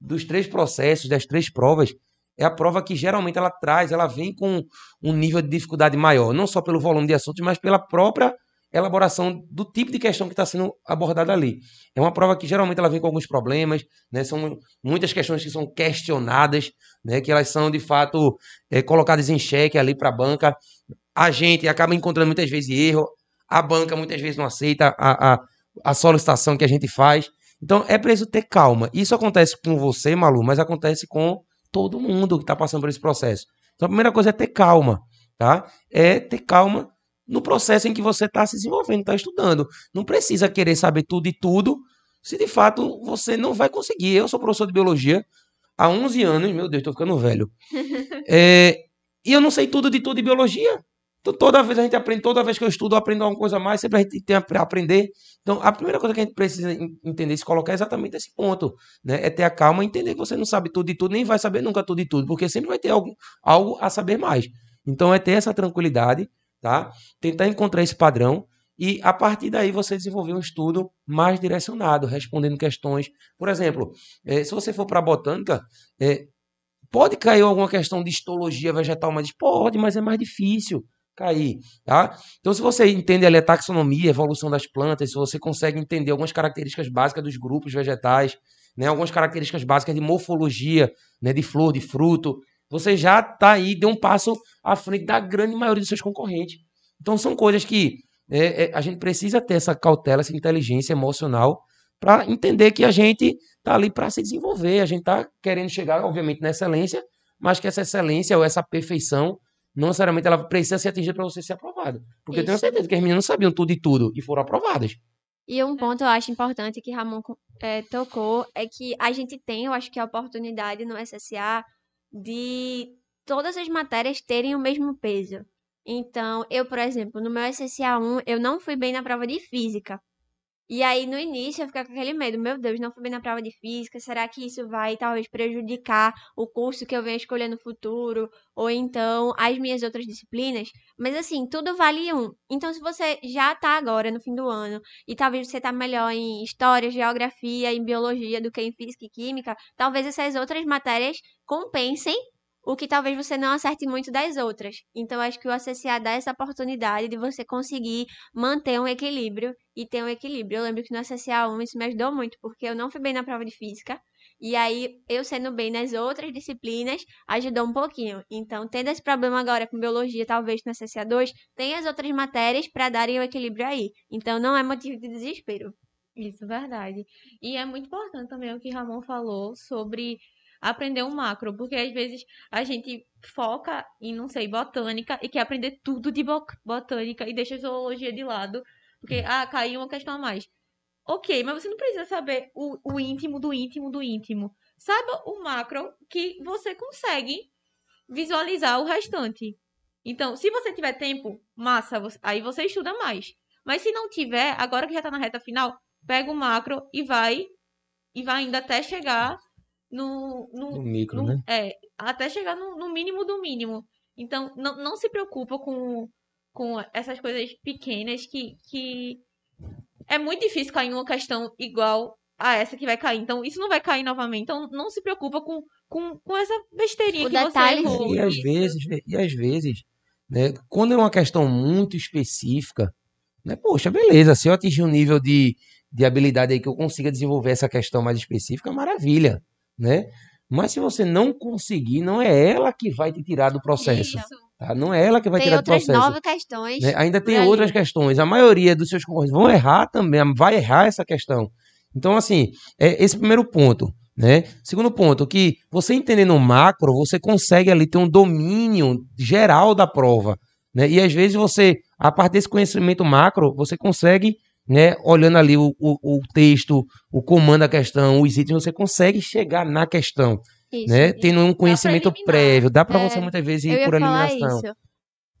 dos três processos, das três provas, é a prova que geralmente ela traz, ela vem com um nível de dificuldade maior, não só pelo volume de assuntos, mas pela própria elaboração do tipo de questão que está sendo abordada ali. É uma prova que geralmente ela vem com alguns problemas, né? São muitas questões que são questionadas, né? Que elas são de fato é, colocadas em xeque ali para a banca. A gente acaba encontrando muitas vezes erro, a banca muitas vezes não aceita a, a, a solicitação que a gente faz. Então é preciso ter calma. Isso acontece com você, Malu, mas acontece com todo mundo que está passando por esse processo. Então a primeira coisa é ter calma, tá? É ter calma no processo em que você está se desenvolvendo, está estudando. Não precisa querer saber tudo e tudo, se de fato você não vai conseguir. Eu sou professor de biologia há 11 anos, meu Deus, estou ficando velho. É, e eu não sei tudo de tudo de biologia. Então, toda vez a gente aprende, toda vez que eu estudo, eu aprendo alguma coisa a mais, sempre a gente tem a aprender. Então, a primeira coisa que a gente precisa entender, se colocar é exatamente esse ponto, né? É ter a calma e entender que você não sabe tudo de tudo, nem vai saber nunca tudo de tudo, porque sempre vai ter algo, algo a saber mais. Então, é ter essa tranquilidade, tá? Tentar encontrar esse padrão e, a partir daí, você desenvolver um estudo mais direcionado, respondendo questões. Por exemplo, eh, se você for para a botânica, eh, pode cair alguma questão de histologia vegetal, mas pode, mas é mais difícil cair, tá? Então, se você entende ali a taxonomia, a evolução das plantas, se você consegue entender algumas características básicas dos grupos vegetais, né, algumas características básicas de morfologia, né, de flor, de fruto, você já está aí, deu um passo à frente da grande maioria dos seus concorrentes. Então são coisas que é, é, a gente precisa ter essa cautela, essa inteligência emocional para entender que a gente está ali para se desenvolver, a gente está querendo chegar, obviamente, na excelência, mas que essa excelência ou essa perfeição não necessariamente ela precisa ser atingida para você ser aprovado. Porque eu tenho Isso. certeza que as meninas não sabiam tudo e tudo e foram aprovadas. E um ponto eu acho importante que Ramon eh, tocou é que a gente tem, eu acho que a oportunidade no SSA de todas as matérias terem o mesmo peso. Então, eu, por exemplo, no meu SSA 1, eu não fui bem na prova de física. E aí, no início, eu ficava com aquele medo. Meu Deus, não fui bem na prova de física. Será que isso vai, talvez, prejudicar o curso que eu venho escolher no futuro? Ou então, as minhas outras disciplinas? Mas, assim, tudo vale um. Então, se você já tá agora, no fim do ano, e talvez você tá melhor em história, geografia, em biologia do que em física e química, talvez essas outras matérias compensem o que talvez você não acerte muito das outras. Então, acho que o ACCA dá essa oportunidade de você conseguir manter um equilíbrio e ter um equilíbrio. Eu lembro que no ACCA 1 isso me ajudou muito, porque eu não fui bem na prova de física, e aí eu sendo bem nas outras disciplinas ajudou um pouquinho. Então, tendo esse problema agora com biologia, talvez no ACCA 2, tem as outras matérias para darem o equilíbrio aí. Então, não é motivo de desespero. Isso, verdade. E é muito importante também o que Ramon falou sobre aprender um macro, porque às vezes a gente foca em, não sei, botânica e quer aprender tudo de bo- botânica e deixa a zoologia de lado, porque, ah, caiu uma questão a mais. Ok, mas você não precisa saber o, o íntimo do íntimo do íntimo. Saiba o macro que você consegue visualizar o restante. Então, se você tiver tempo, massa, você- aí você estuda mais. Mas se não tiver, agora que já tá na reta final, pega o macro e vai e vai ainda até chegar no, no, No micro, no- né? é, até chegar no, no mínimo do mínimo. Então, não, não se preocupa com, com essas coisas pequenas que, que é muito difícil cair em uma questão igual a essa que vai cair. Então, isso não vai cair novamente. Então, não se preocupa com, com, com essa besteirinha O que você detalhezinho. errou. E às vezes, e às vezes, né, quando é uma questão muito específica, né, poxa, beleza, se eu atingir um nível de, de habilidade aí que eu consiga desenvolver essa questão mais específica, maravilha, né? Mas se você não conseguir, não é ela que vai te tirar do processo, tá? Não é ela que vai tem tirar do outras processo. nove questões. né? Ainda tem ali. outras questões. A maioria dos seus concorrentes vão errar também, vai errar essa questão. Então, assim, é esse primeiro ponto. Né? Segundo ponto, que você entendendo o macro, você consegue ali ter um domínio geral da prova. Né? E às vezes você, a partir desse conhecimento macro, você consegue, né, olhando ali o, o, o texto, o comando da questão, os itens, você consegue chegar na questão, Isso. né? Tendo um conhecimento prévio. Dá para É, você muitas vezes Eu ir por eliminação. isso.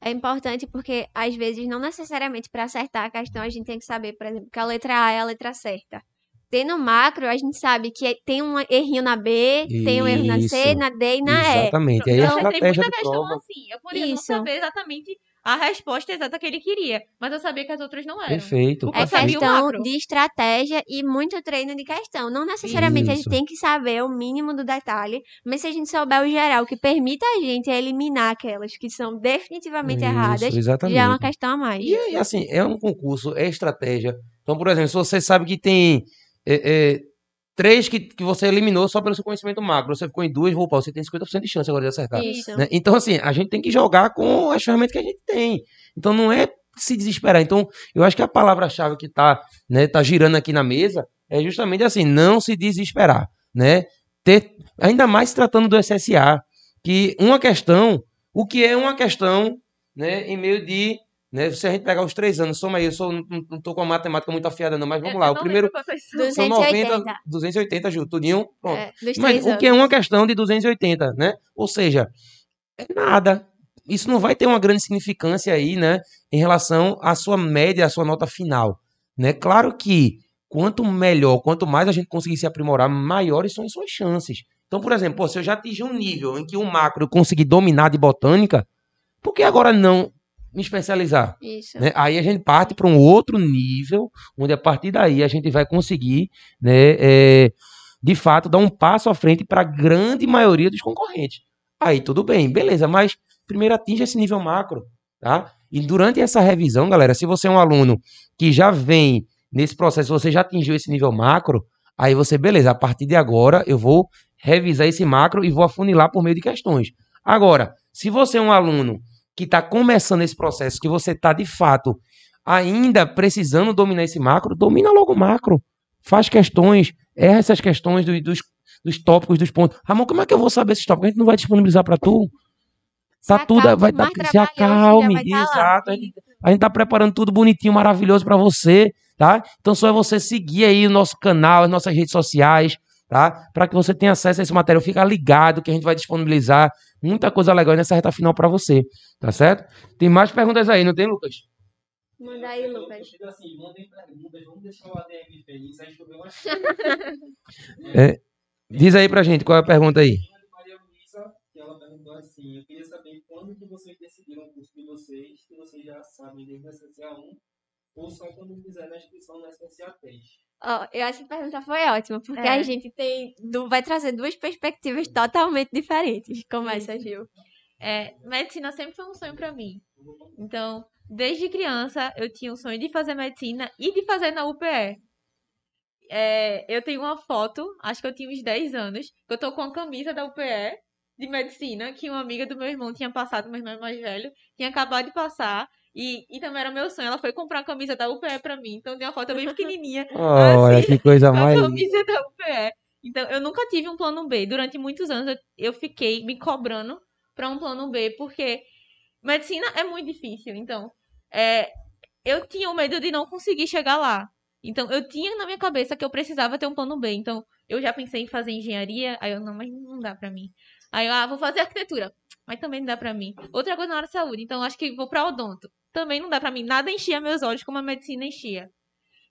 É importante porque, às vezes, não necessariamente para acertar a questão, a gente tem que saber, por exemplo, que a letra A é a letra certa. Tendo macro, a gente sabe que é- tem um errinho na B, tem um erro na C, Isso. na D e na E. Exatamente. E aí a Então, tem estratégia muita questão prova. assim. Eu poderia não Isso. saber exatamente a resposta exata que ele queria, mas eu sabia que as outras não eram. Perfeito. É questão de estratégia e muito treino de questão. Não necessariamente a Isso. gente tem que saber o mínimo do detalhe, mas se a gente souber o geral que permita a gente eliminar aquelas que são definitivamente Isso, erradas, exatamente. já é uma questão a mais. E, e, assim, é um concurso, é estratégia. Então, por exemplo, se você sabe que tem é, é, três que, que você eliminou só pelo seu conhecimento macro, você ficou em duas, opa, você tem 50% de chance agora de acertar. Isso. né? Então, assim, a gente tem que jogar com as ferramentas que a gente tem. Então, não é se desesperar. Então, eu acho que a palavra-chave que tá, né, tá girando aqui na mesa é justamente assim, não se desesperar, né? Ter, ainda mais tratando do SSA, que uma questão, o que é uma questão, né, em meio de, né, se a gente pegar os três anos, soma aí, eu sou, não, não tô com a matemática muito afiada não, mas vamos Eu- lá, eu o primeiro são. Dos- são 280. 90, 280, Ju, tudinho, pronto. É, Mas o que é uma questão de 280, né? Ou seja, é nada. Isso não vai ter uma grande significância aí, né? Em relação à sua média, à sua nota final. Né? Claro que quanto melhor, quanto mais a gente conseguir se aprimorar, maiores são as suas chances. Então, por exemplo, pô, se eu já atingir um nível em que o macro eu consegui dominar de botânica, por que agora não me especializar? Isso. né? Aí a gente parte para um outro nível, onde a partir daí a gente vai conseguir, né, é, de fato, dar um passo à frente para a grande maioria dos concorrentes. Aí tudo bem, beleza, mas primeiro atinja esse nível macro, tá? E durante essa revisão, galera, se você é um aluno que já vem nesse processo, você já atingiu esse nível macro, aí você, beleza, a partir de agora eu vou revisar esse macro e vou afunilar por meio de questões. Agora, se você é um aluno que está começando esse processo, que você está de fato ainda precisando dominar esse macro, domina logo o macro. Faz questões, erra essas questões do, dos, dos tópicos, dos pontos. Ramon, como é que eu vou saber esses tópicos? A gente não vai disponibilizar para tu. Tá Se tudo, acalme, vai tá, se trabalhoso já acalme, vai tá lá. exato. A gente, a gente tá preparando tudo bonitinho, maravilhoso para você, tá? Então só é você seguir aí o nosso canal, as nossas redes sociais, tá? Para que você tenha acesso a esse material, fica ligado que a gente vai disponibilizar muita coisa legal nessa reta final para você, tá certo? Tem mais perguntas aí, não tem, Lucas? Manda aí, Lucas. Tipo assim, mandem perguntas, vamos deixar o ADM feliz. Aí choveu uma Diz aí pra gente qual é a pergunta aí. de Maria Luísa, que ela perguntou assim: Eu queria saber quando que vocês decidiram o curso de vocês, que vocês já sabem desde a SSA 1, ou só quando fizeram a inscrição na SSA 3. Ó, eu acho que a pergunta foi ótima, porque É. a gente tem, vai trazer duas perspectivas totalmente diferentes. Começa, Gil. É, medicina sempre foi um sonho pra mim. Então, desde criança, eu tinha o sonho de fazer medicina e de fazer na UPE. É, eu tenho uma foto, acho que eu tinha uns 10 anos, que eu tô com a camisa da UPE de medicina, que uma amiga do meu irmão tinha passado, meu irmão é mais velho, tinha acabado de passar. E, e também era meu sonho. Ela foi comprar a camisa da UPE pra mim. Então, tem uma foto bem pequenininha Olha Assim, que coisa com a mais. camisa da UPE. Então, eu nunca tive um plano B. Durante muitos anos, eu, eu fiquei me cobrando pra um plano B, porque medicina é muito difícil. Então, é, eu tinha o medo de não conseguir chegar lá. Então, eu tinha na minha cabeça que eu precisava ter um plano B. Então, eu já pensei em fazer engenharia. Aí eu, não, mas não dá pra mim. Aí eu, ah, vou fazer arquitetura. Mas também não dá pra mim. Outra coisa na área de saúde. Então, acho que vou pra odonto. Também não dá pra mim. Nada enchia meus olhos como a medicina enchia.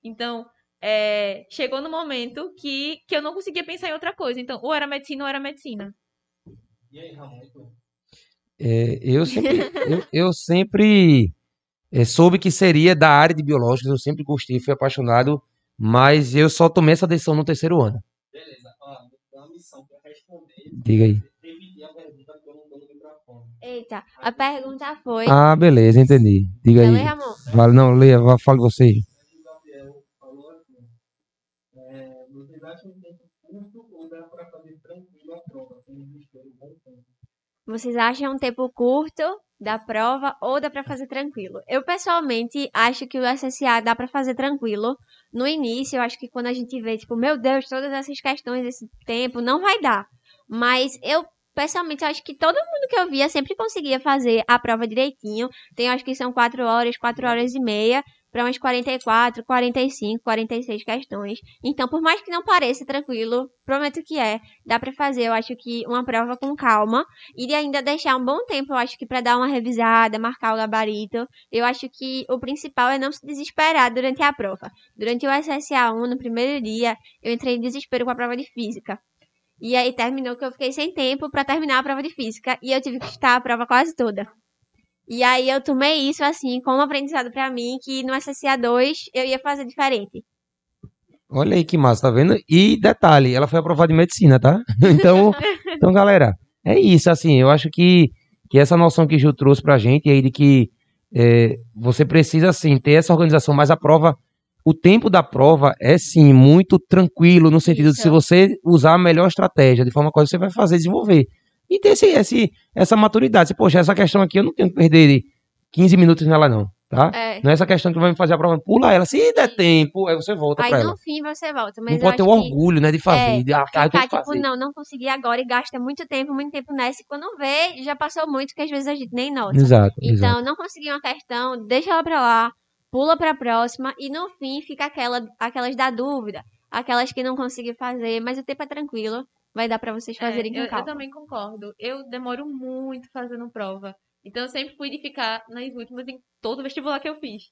Então, é, chegou no momento que, que eu não conseguia pensar em outra coisa. Então, ou era medicina ou era medicina. E aí, Ramon? É, eu sempre, eu, eu sempre é, soube que seria da área de biológicos, eu sempre gostei, fui apaixonado, mas eu só tomei essa decisão no terceiro ano. Beleza, ó, uma missão pra responder. Diga aí. Eita, a pergunta foi. Ah, beleza, entendi. Diga Ela aí. é Ramon. Vale, não, leia, fale você. Vocês acham um tempo curto ou dá pra fazer tranquilo a prova? Sem desespero, bom tempo. Vocês acham um tempo curto da prova ou dá pra fazer tranquilo? Eu pessoalmente acho que o SSA dá pra fazer tranquilo. No início, eu acho que quando a gente vê, tipo, meu Deus, todas essas questões, esse tempo, não vai dar. Mas eu pessoalmente acho que todo mundo que eu via sempre conseguia fazer a prova direitinho. Tem, acho que são 4 horas, 4 horas e meia, para umas 44, 45, 46 questões. Então, por mais que não pareça tranquilo, prometo que é. Dá pra fazer, eu acho que uma prova com calma e ainda deixar um bom tempo, eu acho que para dar uma revisada, marcar o gabarito. Eu acho que o principal é não se desesperar durante a prova. Durante o SSA1, no primeiro dia, eu entrei em desespero com a prova de física. E aí terminou que eu fiquei sem tempo para terminar a prova de física e eu tive que estar a prova quase toda. E aí eu tomei isso assim como aprendizado para mim que no SSA2 eu ia fazer diferente. Olha aí que massa, tá vendo? E detalhe, ela foi aprovada em medicina, tá? Então, então galera, é isso, assim, eu acho que, que essa noção que o Gil trouxe pra gente aí de que é, você precisa, assim, ter essa organização, mas a prova, o tempo da prova é, sim, muito tranquilo, no sentido de Isso. se você usar a melhor estratégia, de forma que você vai fazer, desenvolver. E ter esse, esse, essa maturidade. Se, poxa, essa questão aqui eu não tenho que perder 15 minutos nela, não, tá? É. Não é essa questão que vai me fazer a prova, pula ela, se der tempo, aí você volta Aí pra ela. no fim você volta, mas Não pode ter o que orgulho, né, de fazer. É, de, ah, que tipo, fazer. não, não consegui agora e gasta muito tempo, muito tempo nessa. E quando vê, já passou muito, que às vezes a gente nem nota. Exato, exato. Então, não consegui uma questão, deixa ela pra lá, pula pra próxima e no fim fica aquela, aquelas da dúvida, aquelas que não consegui fazer, mas o tempo é tranquilo, vai dar pra vocês fazerem É, com eu, eu calma. também concordo. Eu demoro muito fazendo prova. Então eu sempre fui de ficar nas últimas em todo vestibular que eu fiz.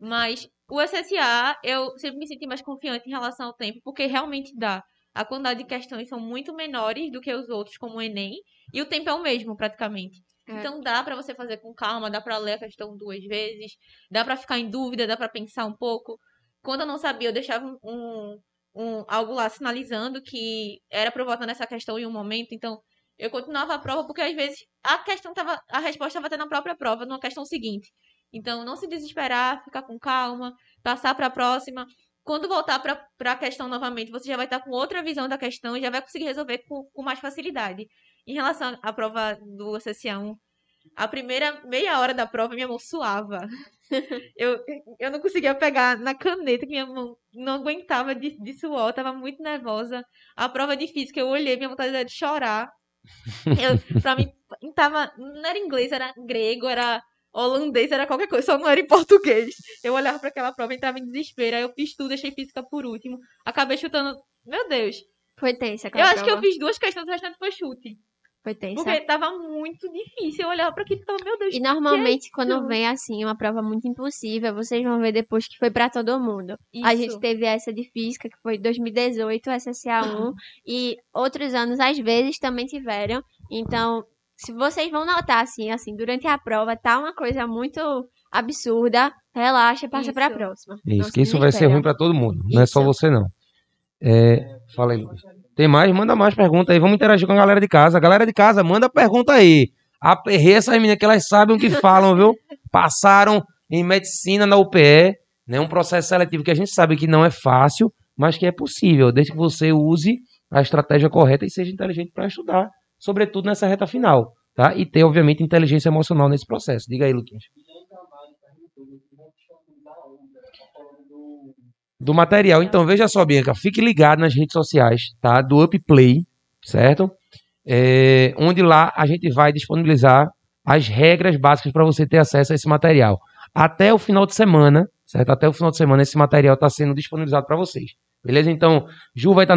Mas o SSA, eu sempre me senti mais confiante em relação ao tempo, porque realmente dá. A quantidade de questões são muito menores do que os outros, como o Enem, e o tempo é o mesmo, praticamente. É. Então dá pra você fazer com calma, dá pra ler a questão duas vezes, dá pra ficar em dúvida, dá pra pensar um pouco. Quando eu não sabia, eu deixava um, um, algo lá sinalizando que era eu votar nessa questão em um momento, então eu continuava a prova porque às vezes a questão tava, a resposta estava até na própria prova, numa questão seguinte. Então não se desesperar, ficar com calma, passar para a próxima. Quando voltar para a questão novamente, você já vai estar com outra visão da questão e já vai conseguir resolver com, com mais facilidade. Em relação à prova do SSA1, A primeira meia hora da prova, minha mão suava. Eu, eu não conseguia pegar na caneta, que minha mão não aguentava de, de suor, eu tava muito nervosa. A prova de física, eu olhei, minha vontade era de chorar. Eu, pra mim, tava, não era inglês, era grego, era holandês, era qualquer coisa, só não era em português. Eu olhava para aquela prova, entrava em desespero, aí eu fiz tudo, deixei física por último. Acabei chutando, meu Deus. Foi tensa Eu aquela acho que eu prova. fiz duas questões, o restante foi chute. Foi tensa. Porque tava muito difícil. Eu olhava pra aquilo e falava, meu Deus. E normalmente, quando isso? vem assim, uma prova muito impossível, vocês vão ver depois que foi pra todo mundo. A Isso. gente teve essa de física, que foi 2018, SSA1, e outros anos, às vezes, também tiveram. Então, se vocês vão notar, assim, assim, durante a prova, tá uma coisa muito absurda, relaxa, passa pra Isso. próxima. Não Isso, se que isso vai ser ruim pra todo mundo. Não é só você, não. É, fala aí, Lucas. Tem mais? Manda mais pergunta aí. Vamos interagir com a galera de casa. Galera de casa, manda pergunta aí. Aperrei essas meninas que elas sabem o que falam, viu? Passaram em medicina na UPE, né? Um processo seletivo que a gente sabe que não é fácil, mas que é possível, desde que você use a estratégia correta e seja inteligente para estudar, sobretudo nessa reta final, tá? E ter, obviamente, inteligência emocional nesse processo. Diga aí, Luquinhas. Guilherme Camargo perguntou se vão disponibilizar a outra, tá falando do material. Então, veja só, Bianca, fique ligado nas redes sociais, tá? Do Upplay, certo? É, onde lá a gente vai disponibilizar as regras básicas para você ter acesso a esse material. Até o final de semana, certo? Até o final de semana esse material está sendo disponibilizado para vocês. Beleza? Então, Ju vai estar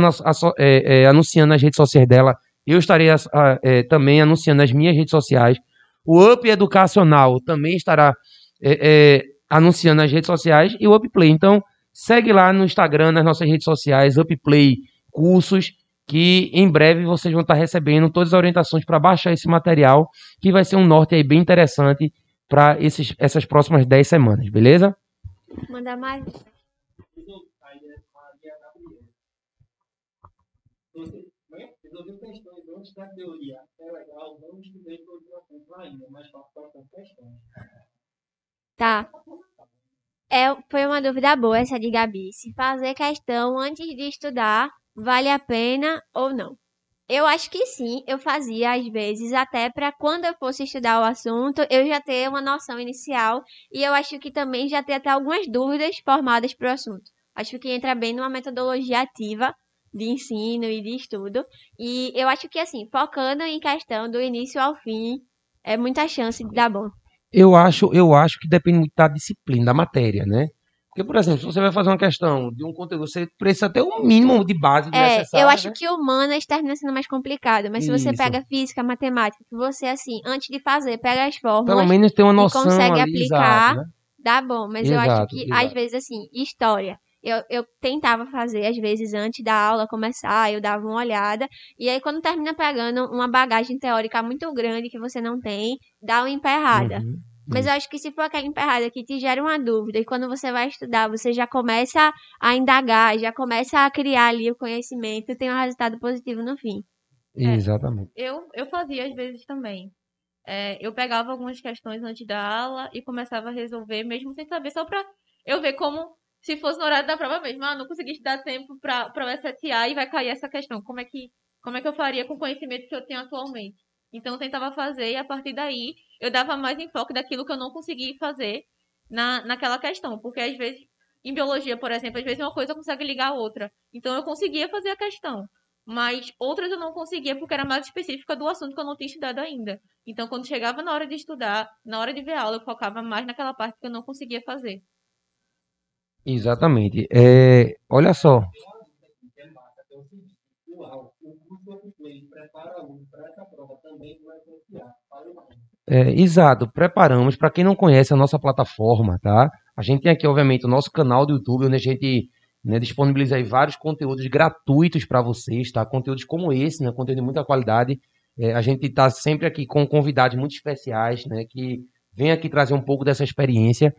anunciando nas redes sociais dela. Eu estarei a- é, também anunciando nas minhas redes sociais. O Up Educacional também estará é, é, anunciando nas redes sociais e o Upplay. Então, segue lá no Instagram, nas nossas redes sociais, Upplay Cursos, que em breve vocês vão estar recebendo todas as orientações para baixar esse material, que vai ser um norte aí bem interessante para essas próximas 10 semanas, beleza? Manda mais. Questões antes da teoria. É legal, não ainda, mas questões. Tá. É, foi uma dúvida boa essa de Gabi. Se fazer questão antes de estudar vale a pena ou não? Eu acho que sim, eu fazia às vezes, até para quando eu fosse estudar o assunto, eu já ter uma noção inicial e eu acho que também já ter até algumas dúvidas formadas para o assunto. Acho que entra bem numa metodologia ativa de ensino e de estudo. E eu acho que assim, focando em questão do início ao fim, é muita chance de dar bom. Eu acho, eu acho que depende muito da disciplina, da matéria, né? Porque, por exemplo, se você vai fazer uma questão de um conteúdo, você precisa ter um mínimo de base É, eu acho né? que humanas termina sendo mais complicado, mas se você Isso. pega física, matemática, que você, assim, antes de fazer, pega as Pelo fórmulas, menos ter uma e noção consegue ali, aplicar. exato, né? dá bom. Mas eu acho Exato, que, exato. às vezes, assim, história. Eu, eu tentava fazer, às vezes, antes da aula começar, eu dava uma olhada. E aí, quando termina pegando uma bagagem teórica muito grande que você não tem, dá uma emperrada. Uhum. Mas eu acho que se for aquela emperrada que te gera uma dúvida, e quando você vai estudar, você já começa a indagar, já começa a criar ali o conhecimento, tem um resultado positivo no fim. É. Exatamente. Eu, eu fazia às vezes também. É, eu pegava algumas questões antes da aula e começava a resolver, mesmo sem saber, só pra eu ver como, se fosse no horário da prova mesmo, ah, não consegui dar tempo pra o STA e vai cair essa questão. Como é, que, como é que eu faria com o conhecimento que eu tenho atualmente? Então eu tentava fazer e a partir daí eu dava mais enfoque daquilo que eu não consegui fazer na, naquela questão. Porque às vezes, em biologia, por exemplo, às vezes uma coisa consegue ligar a outra. Então eu conseguia fazer a questão. Mas outras eu não conseguia porque era mais específica do assunto que eu não tinha estudado ainda. Então, quando chegava na hora de estudar, na hora de ver aula, eu focava mais naquela parte que eu não conseguia fazer. Exatamente. É, olha só. É, exato, preparamos. Para quem não conhece a nossa plataforma, tá? A gente tem aqui, obviamente, o nosso canal do YouTube, onde a gente né, disponibiliza aí vários conteúdos gratuitos para vocês, tá? Conteúdos como esse, né? Conteúdo de muita qualidade. É, a gente está sempre aqui com convidados muito especiais, né? Que vem aqui trazer um pouco dessa experiência.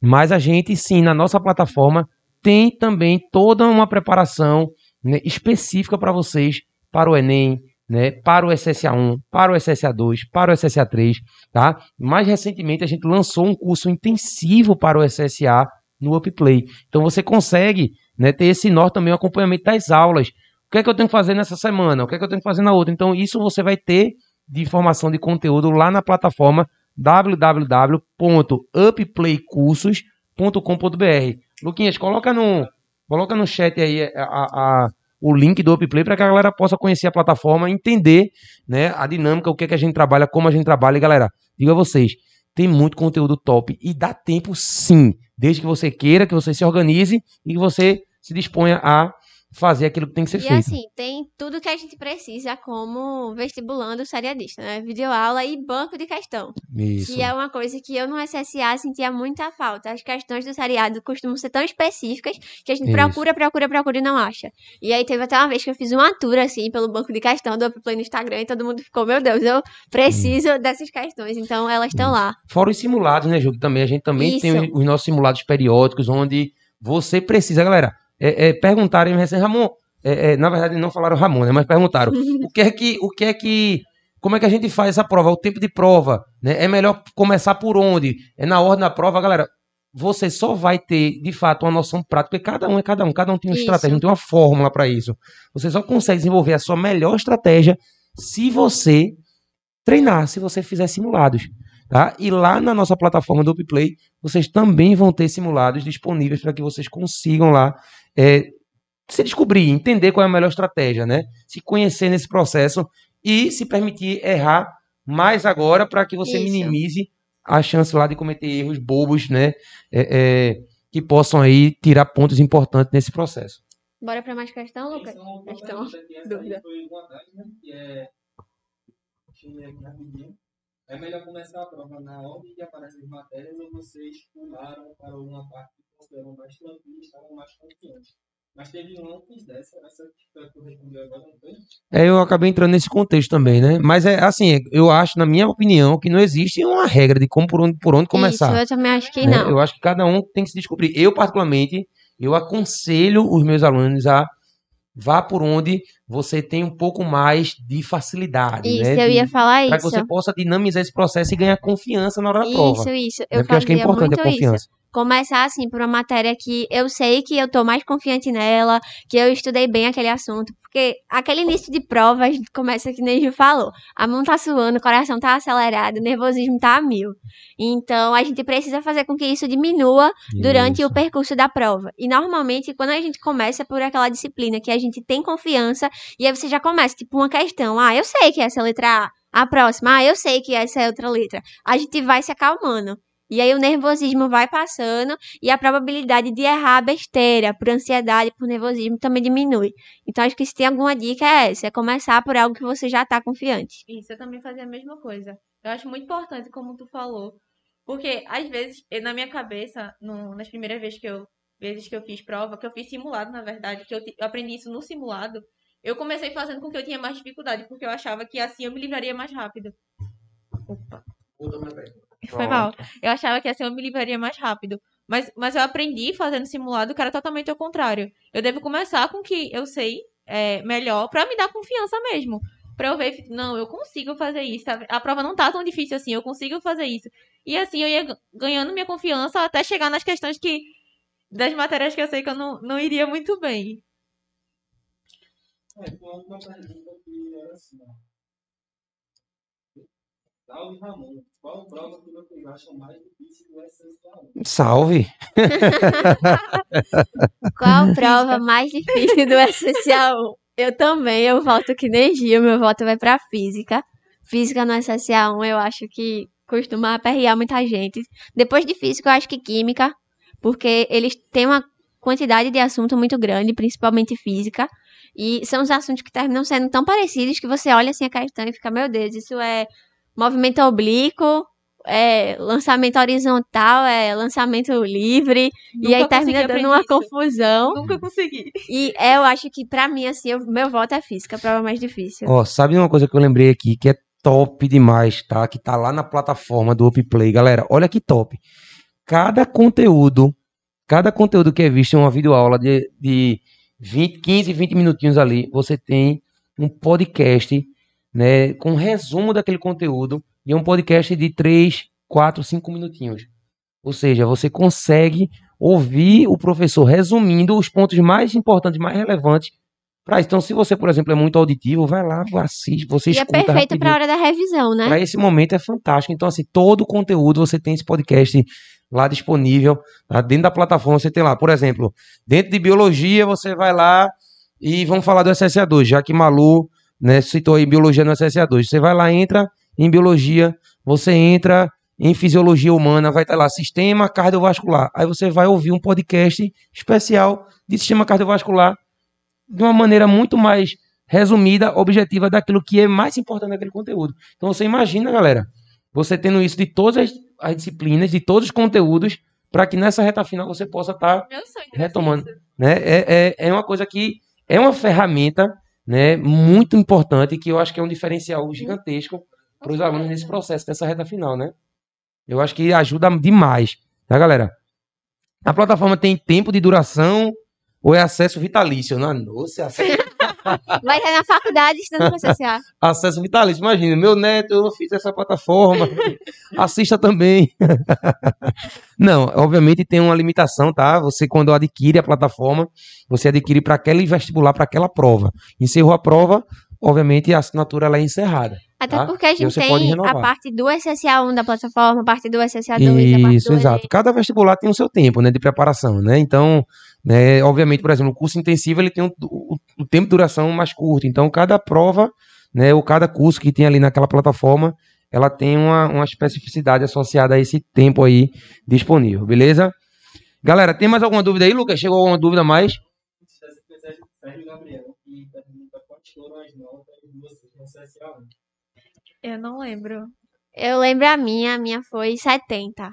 Mas a gente, sim, na nossa plataforma, tem também toda uma preparação né, específica para vocês, para o Enem, né, para o SSA1, para o SSA2, para o SSA3, tá? Mais recentemente a gente lançou um curso intensivo para o SSA no Upplay. Então você consegue né, ter esse norte também, o acompanhamento das aulas. O que é que eu tenho que fazer nessa semana? O que é que eu tenho que fazer na outra? Então isso você vai ter de informação de conteúdo lá na plataforma www.upplaycursos.com.br. Luquinhas, coloca no, coloca no chat aí a, a- a- o link do Upplay para que a galera possa conhecer a plataforma, entender né, a dinâmica, o que, é que a gente trabalha, como a gente trabalha. E galera, digo a vocês, tem muito conteúdo top e dá tempo sim, desde que você queira, que você se organize e que você se disponha a fazer aquilo que tem que ser E feito. assim, tem tudo que a gente precisa como vestibulando seriadista, né? Videoaula e banco de questão. Isso. Que é uma coisa que eu no SSA sentia muita falta. As questões do seriado costumam ser tão específicas que a gente Isso. procura, procura, procura e não acha. E aí teve até uma vez que eu fiz uma tour, assim, pelo banco de questão do Upplay no Instagram e todo mundo ficou, meu Deus, eu preciso dessas questões. Então elas estão lá. Fora os simulados, né, Ju? Também a gente também tem Isso. os, os nossos simulados periódicos, onde você precisa, galera, é, é, perguntarem assim, Ramon, é, é, na verdade não falaram Ramon, né, mas perguntaram o que é que, o que é que, como é que a gente faz essa prova, o tempo de prova, né? É melhor começar por onde? É na ordem da prova, galera. Você só vai ter, de fato, uma noção prática, porque cada um é cada um, cada um tem uma Isso. estratégia, não tem uma fórmula para isso. Você só consegue desenvolver a sua melhor estratégia se você treinar, se você fizer simulados. Tá? E lá na nossa plataforma do Upplay, vocês também vão ter simulados disponíveis para que vocês consigam lá é, se descobrir, entender qual é a melhor estratégia, né? Se conhecer nesse processo e se permitir errar mais agora para que você Isso. minimize a chance lá de cometer erros bobos, né? É, é, que possam aí tirar pontos importantes nesse processo. Bora pra mais questão, Lucas? Questão, dúvida. foi né? É. Deixa eu ver aqui rapidinho. É melhor começar a prova na ordem que aparecem as matérias ou vocês pularam para uma parte que consideram mais tranquila e estavam mais confiantes? Mas teve um antes dessa, essa que tu respondeu agora, não foi? É, eu acabei entrando nesse contexto também, né? Mas é assim, eu acho, na minha opinião, que não existe uma regra de como por onde, por onde começar. Isso, eu também acho que né? não. Eu acho que cada um tem que se descobrir. Eu, particularmente, eu aconselho os meus alunos a vá por onde você tem um pouco mais de facilidade, Isso, né? eu ia falar Para que isso. você possa dinamizar esse processo e ganhar confiança na hora da prova. Isso, isso. né? Eu Porque eu acho que é importante a confiança. isso. Começar, assim, por uma matéria que eu sei que eu tô mais confiante nela, que eu estudei bem aquele assunto. Porque aquele início de prova, a gente começa que nem Gil falou. A mão tá suando, o coração tá acelerado, o nervosismo tá a mil. Então, a gente precisa fazer com que isso diminua durante Isso. o percurso da prova. E normalmente, quando a gente começa por aquela disciplina que a gente tem confiança, e aí você já começa, tipo, uma questão. Ah, eu sei que essa é a letra A. A próxima, ah, eu sei que essa é outra letra. A gente vai se acalmando. E aí o nervosismo vai passando e a probabilidade de errar besteira por ansiedade, por nervosismo também diminui. Então acho que se tem alguma dica é essa, é começar por algo que você já tá confiante. Isso, eu também fazia a mesma coisa. Eu acho muito importante, como tu falou. Porque, às vezes, na minha cabeça, no- nas primeiras vezes que eu, vezes que eu fiz prova, que eu fiz simulado, na verdade, que eu, eu aprendi isso no simulado, eu comecei fazendo com que eu tinha mais dificuldade, porque eu achava que assim eu me livraria mais rápido. Opa. Foi mal. Eu achava que assim eu me livraria mais rápido. Mas, mas eu aprendi fazendo simulado que era totalmente ao contrário. Eu devo começar com o que eu sei é, melhor pra me dar confiança mesmo. Pra eu ver, não, eu consigo fazer isso. sabe? A prova não tá tão difícil assim, eu consigo fazer isso. E assim eu ia ganhando minha confiança até chegar nas questões que. das matérias que eu sei que eu não, não iria muito bem. É, uma pergunta que era assim, ó. Salve Ramon, qual prova que vocês acham mais difícil do SSA1? Salve. Qual prova mais difícil do SSA1? Eu também, eu voto que nem Gil, meu voto vai pra física. Física no SSA1 eu acho que costuma aperrear muita gente. Depois de física eu acho que química, porque eles têm uma quantidade de assunto muito grande, principalmente física. E são os assuntos que terminam sendo tão parecidos que você olha assim a questão e fica, meu Deus, isso é movimento oblíquo, é lançamento horizontal, é lançamento livre. e aí Nunca termina dando uma isso. confusão. Nunca consegui. E eu acho que pra mim, assim, eu- meu voto é física, a prova mais difícil. Ó, sabe uma coisa que eu lembrei aqui que é top demais, tá? Que tá lá na plataforma do Upplay. Galera, olha que top. Cada conteúdo, cada conteúdo que é visto em uma videoaula de, de 20, 15, 20 minutinhos ali, você tem um podcast, né, com resumo daquele conteúdo e um podcast de 3, 4, 5 minutinhos. Ou seja, você consegue ouvir o professor resumindo os pontos mais importantes, mais relevantes. Então, se você, por exemplo, é muito auditivo, vai lá, assiste, você E é escuta perfeito rapidinho. pra hora da revisão, né? Para esse momento é fantástico. Então, assim, todo o conteúdo você tem esse podcast lá disponível. tá? Dentro da plataforma você tem lá, por exemplo, dentro de biologia, você vai lá e vamos falar do SSA2, já que Malu né, citou aí biologia no SSA2. Você vai lá, entra em biologia, você entra em fisiologia humana, vai estar lá, sistema cardiovascular. Aí você vai ouvir um podcast especial de sistema cardiovascular de uma maneira muito mais resumida, objetiva daquilo que é mais importante naquele conteúdo. Então você imagina, galera, você tendo isso de todas as, as disciplinas, de todos os conteúdos, para que nessa reta final você possa estar era Retomando. né? É, é, é uma coisa que é uma ferramenta né, muito importante que eu acho que é um diferencial gigantesco para os alunos nesse processo, dessa reta final, né? Eu acho que ajuda demais, tá, galera? A plataforma tem tempo de duração ou é acesso vitalício? Não, nossa, acesso, Vai estar na faculdade estudando pra CCA. acesso vitalício. Imagina, meu neto, eu fiz essa plataforma, assista também. Não, obviamente tem uma limitação, tá? Você, quando adquire a plataforma, você adquire para aquele vestibular, para aquela prova. Encerrou a prova, obviamente a assinatura ela é encerrada. Até Tá? porque a gente tem a parte do SSA1 da plataforma, a parte do SSA2, a parte Isso, exato. Cada vestibular tem o seu tempo, né, de preparação, né? Então, né, obviamente, por exemplo, o curso intensivo ele tem um- o, o tempo de duração mais curto. Então, cada prova, né, ou cada curso que tem ali naquela plataforma, ela tem uma, uma especificidade associada a esse tempo aí disponível, beleza? Galera, tem mais alguma dúvida aí, Lucas? Chegou alguma dúvida a mais? Sérgio Gabriel, que pergunta quantas foram as notas de vocês no CSA1. Eu não lembro. Eu lembro a minha, a minha foi 70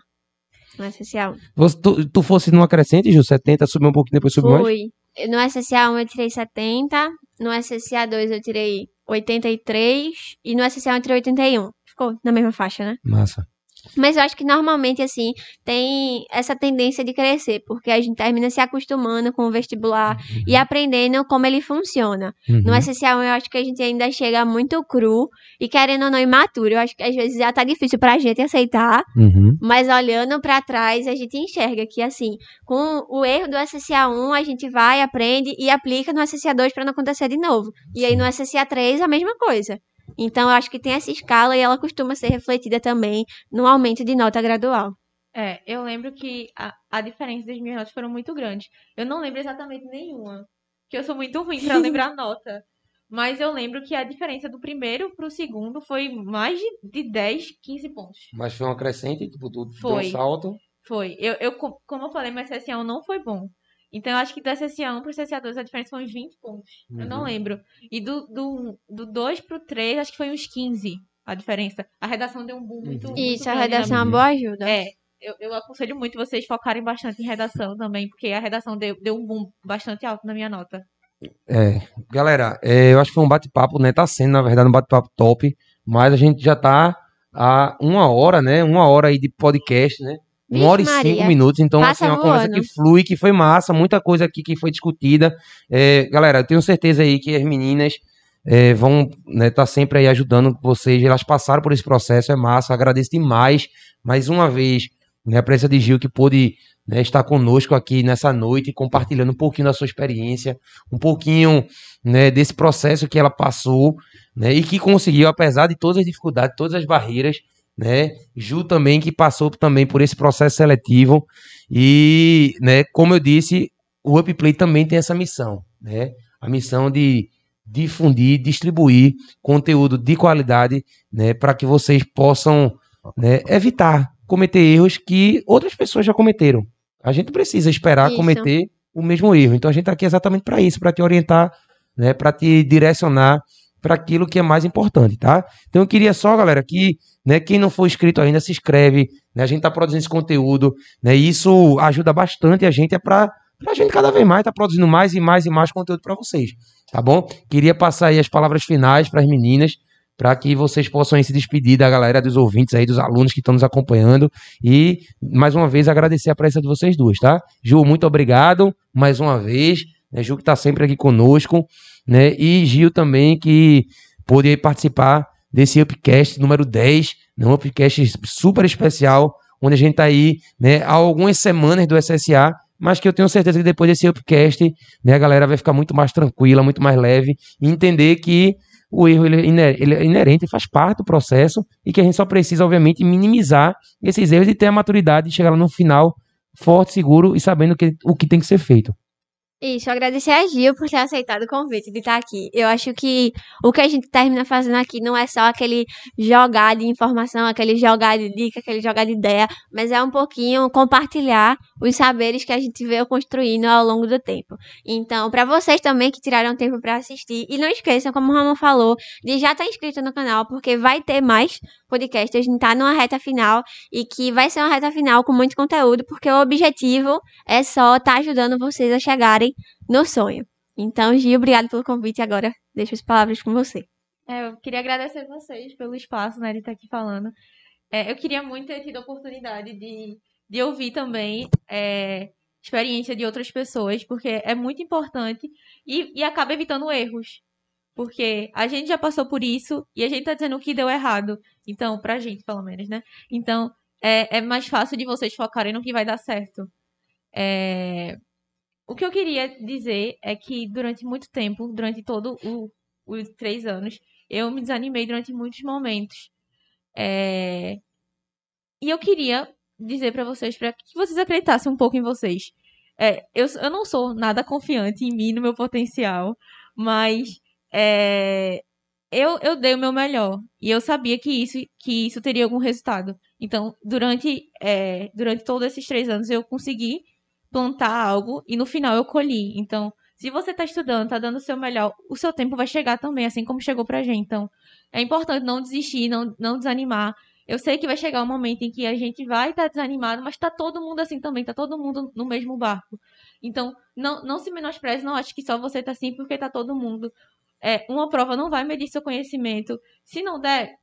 no SSA1. Você, tu, tu fosse numa crescente, Ju, 70, subiu um pouquinho, depois subiu mais? Foi. No SSA1 eu tirei 70, no SSA2 eu tirei 83 e no SSA1 eu tirei 81. Ficou na mesma faixa, né? Massa. Mas eu acho que normalmente, assim, tem essa tendência de crescer, porque a gente termina se acostumando com o vestibular e aprendendo como ele funciona. Uhum. No SSA1 eu acho que a gente ainda chega muito cru e querendo ou não imaturo. Eu acho que às vezes já tá difícil pra gente aceitar, Uhum. mas olhando pra trás a gente enxerga que, assim, com o erro do SSA1 a gente vai, aprende e aplica no SSA2 pra não acontecer de novo. E aí no SSA3 a mesma coisa. Então eu acho que tem essa escala e ela costuma ser refletida também no aumento de nota gradual. É, eu lembro que a, a diferença das minhas notas foram muito grandes. Eu não lembro exatamente nenhuma, que eu sou muito ruim pra lembrar nota. Mas eu lembro que a diferença do primeiro pro segundo foi mais de, de 10, 15 pontos. Mas foi uma crescente, tipo, tu deu Foi. um salto. Foi. Eu, eu, co- como eu falei, meu SSA1 não foi bom. Então eu acho que do SSA1 pro SSA2 a diferença foi uns 20 pontos. Eu não Uhum. lembro. E do, do, do 2 pro 3, acho que foi uns 15 a diferença. A redação deu um boom muito. Uhum. muito Isso, a grande redação é uma minha. boa ajuda. É, eu, eu aconselho muito vocês focarem bastante em redação também, porque a redação deu, deu um boom bastante alto na minha nota. É, galera, é, eu acho que foi um bate-papo, né? Tá sendo, na verdade, um bate-papo top, mas a gente já tá a uma hora, né? Uma hora aí de podcast, né? Vixe, Uma hora e cinco minutos, então, Passa assim, uma conversa que flui, que foi massa, muita coisa aqui que foi discutida. É, galera, eu tenho certeza aí que as meninas é, vão estar tá sempre aí ajudando vocês, elas passaram por esse processo, é massa, agradeço demais, mais uma vez, né, a presença de Gil, que pôde né, estar conosco aqui nessa noite, compartilhando um pouquinho da sua experiência, um pouquinho né, desse processo que ela passou, né, e que conseguiu, apesar de todas as dificuldades, todas as barreiras, né, Ju também que passou também por esse processo seletivo e, né, como eu disse, o Upplay também tem essa missão, né, a missão de difundir, distribuir conteúdo de qualidade, né, para que vocês possam, né, evitar cometer erros que outras pessoas já cometeram. A gente precisa esperar Isso. cometer o mesmo erro. Então a gente está aqui exatamente para isso, para te orientar, né, para te direcionar para aquilo que é mais importante, tá? Então eu queria só, galera, que né, quem não for inscrito ainda se inscreve, né? A gente está produzindo esse conteúdo, né? E isso ajuda bastante a gente é para a gente cada vez mais estar produzindo mais e mais e mais conteúdo para vocês, tá bom? Queria passar aí as palavras finais para as meninas, para que vocês possam se despedir da galera, dos ouvintes aí, dos alunos que estão nos acompanhando. E, mais uma vez, agradecer a presença de vocês duas, tá? Ju, muito obrigado mais uma vez. Né? Ju que está sempre aqui conosco, né? E Gil também, que pôde participar desse Upcast número 10, né? um Upcast super especial, onde a gente está aí, né, há algumas semanas do SSA, mas que eu tenho certeza que depois desse upcast, né, a galera vai ficar muito mais tranquila, muito mais leve, e entender que o erro ele, é ele é inerente, faz parte do processo, e que a gente só precisa, obviamente, minimizar esses erros e ter a maturidade de chegar lá no final forte, seguro e sabendo que, o que tem que ser feito. Isso, agradecer a Gil por ter aceitado o convite de estar aqui. Eu acho que o que a gente termina fazendo aqui não é só aquele jogar de informação, aquele jogar de dica, aquele jogar de ideia, mas é um pouquinho compartilhar os saberes que a gente veio construindo ao longo do tempo. Então, para vocês também que tiraram tempo para assistir, e não esqueçam, como o Ramon falou, de já estar inscrito no canal, porque vai ter mais podcasts, a gente tá numa reta final e que vai ser uma reta final com muito conteúdo, porque o objetivo é só estar ajudando vocês a chegarem no sonho. Então, Gil, obrigado pelo convite e agora deixo as palavras com você. É, eu queria agradecer vocês pelo espaço, né, de estar aqui falando. É, eu queria muito ter tido a oportunidade de, de ouvir também é, experiência de outras pessoas, porque é muito importante e, e acaba evitando erros. Porque a gente já passou por isso e a gente tá dizendo o que deu errado. Então, pra gente, pelo menos, né? Então, é, é mais fácil de vocês focarem no que vai dar certo. É, O que eu queria dizer é que durante muito tempo, durante todo o, os três anos, eu me desanimei durante muitos momentos. É, E eu queria dizer pra vocês, para que vocês acreditassem um pouco em vocês. É, eu, eu não sou nada confiante em mim, no meu potencial, mas é, eu, eu dei o meu melhor. E eu sabia que isso, que isso teria algum resultado. Então, durante, é, durante todos esses três anos, eu consegui plantar algo e no final eu colhi. Então, se você está estudando, está dando o seu melhor, o seu tempo vai chegar também, assim como chegou pra gente. Então, é importante não desistir, não, não desanimar. Eu sei que vai chegar um momento em que a gente vai estar desanimado, mas tá todo mundo assim também, tá todo mundo no mesmo barco. Então, não, não se menospreze, não acho que só você tá assim, porque tá todo mundo. É, uma prova não vai medir seu conhecimento. Se não der,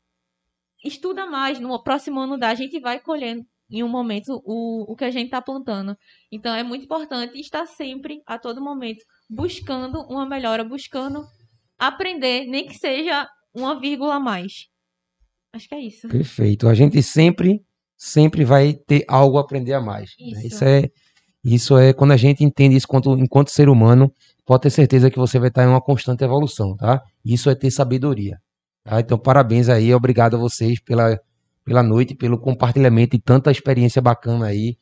estuda mais. No próximo ano dá, a gente vai colhendo em um momento o, o que a gente tá plantando. Então, é muito importante estar sempre, a todo momento, buscando uma melhora, buscando aprender, nem que seja uma vírgula a mais. Acho que é isso. Perfeito. A gente sempre, sempre vai ter algo a aprender a mais. né? Isso. Isso é, isso é quando a gente entende isso enquanto, enquanto ser humano, pode ter certeza que você vai estar em uma constante evolução, tá? Isso é ter sabedoria. tá? Então, parabéns aí, obrigado a vocês pela, pela noite, pelo compartilhamento e tanta experiência bacana aí.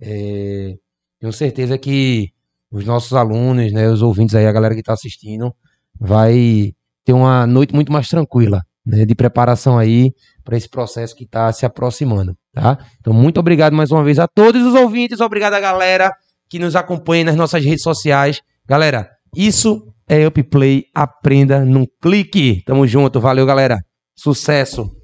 É, tenho certeza que os nossos alunos, né, os ouvintes aí, a galera que está assistindo, vai ter uma noite muito mais tranquila, né, de preparação aí para esse processo que está se aproximando, tá? Então, muito obrigado mais uma vez a todos os ouvintes, obrigado a galera que nos acompanha nas nossas redes sociais. Galera, isso é Upplay, aprenda num clique. Tamo junto, valeu, galera. Sucesso!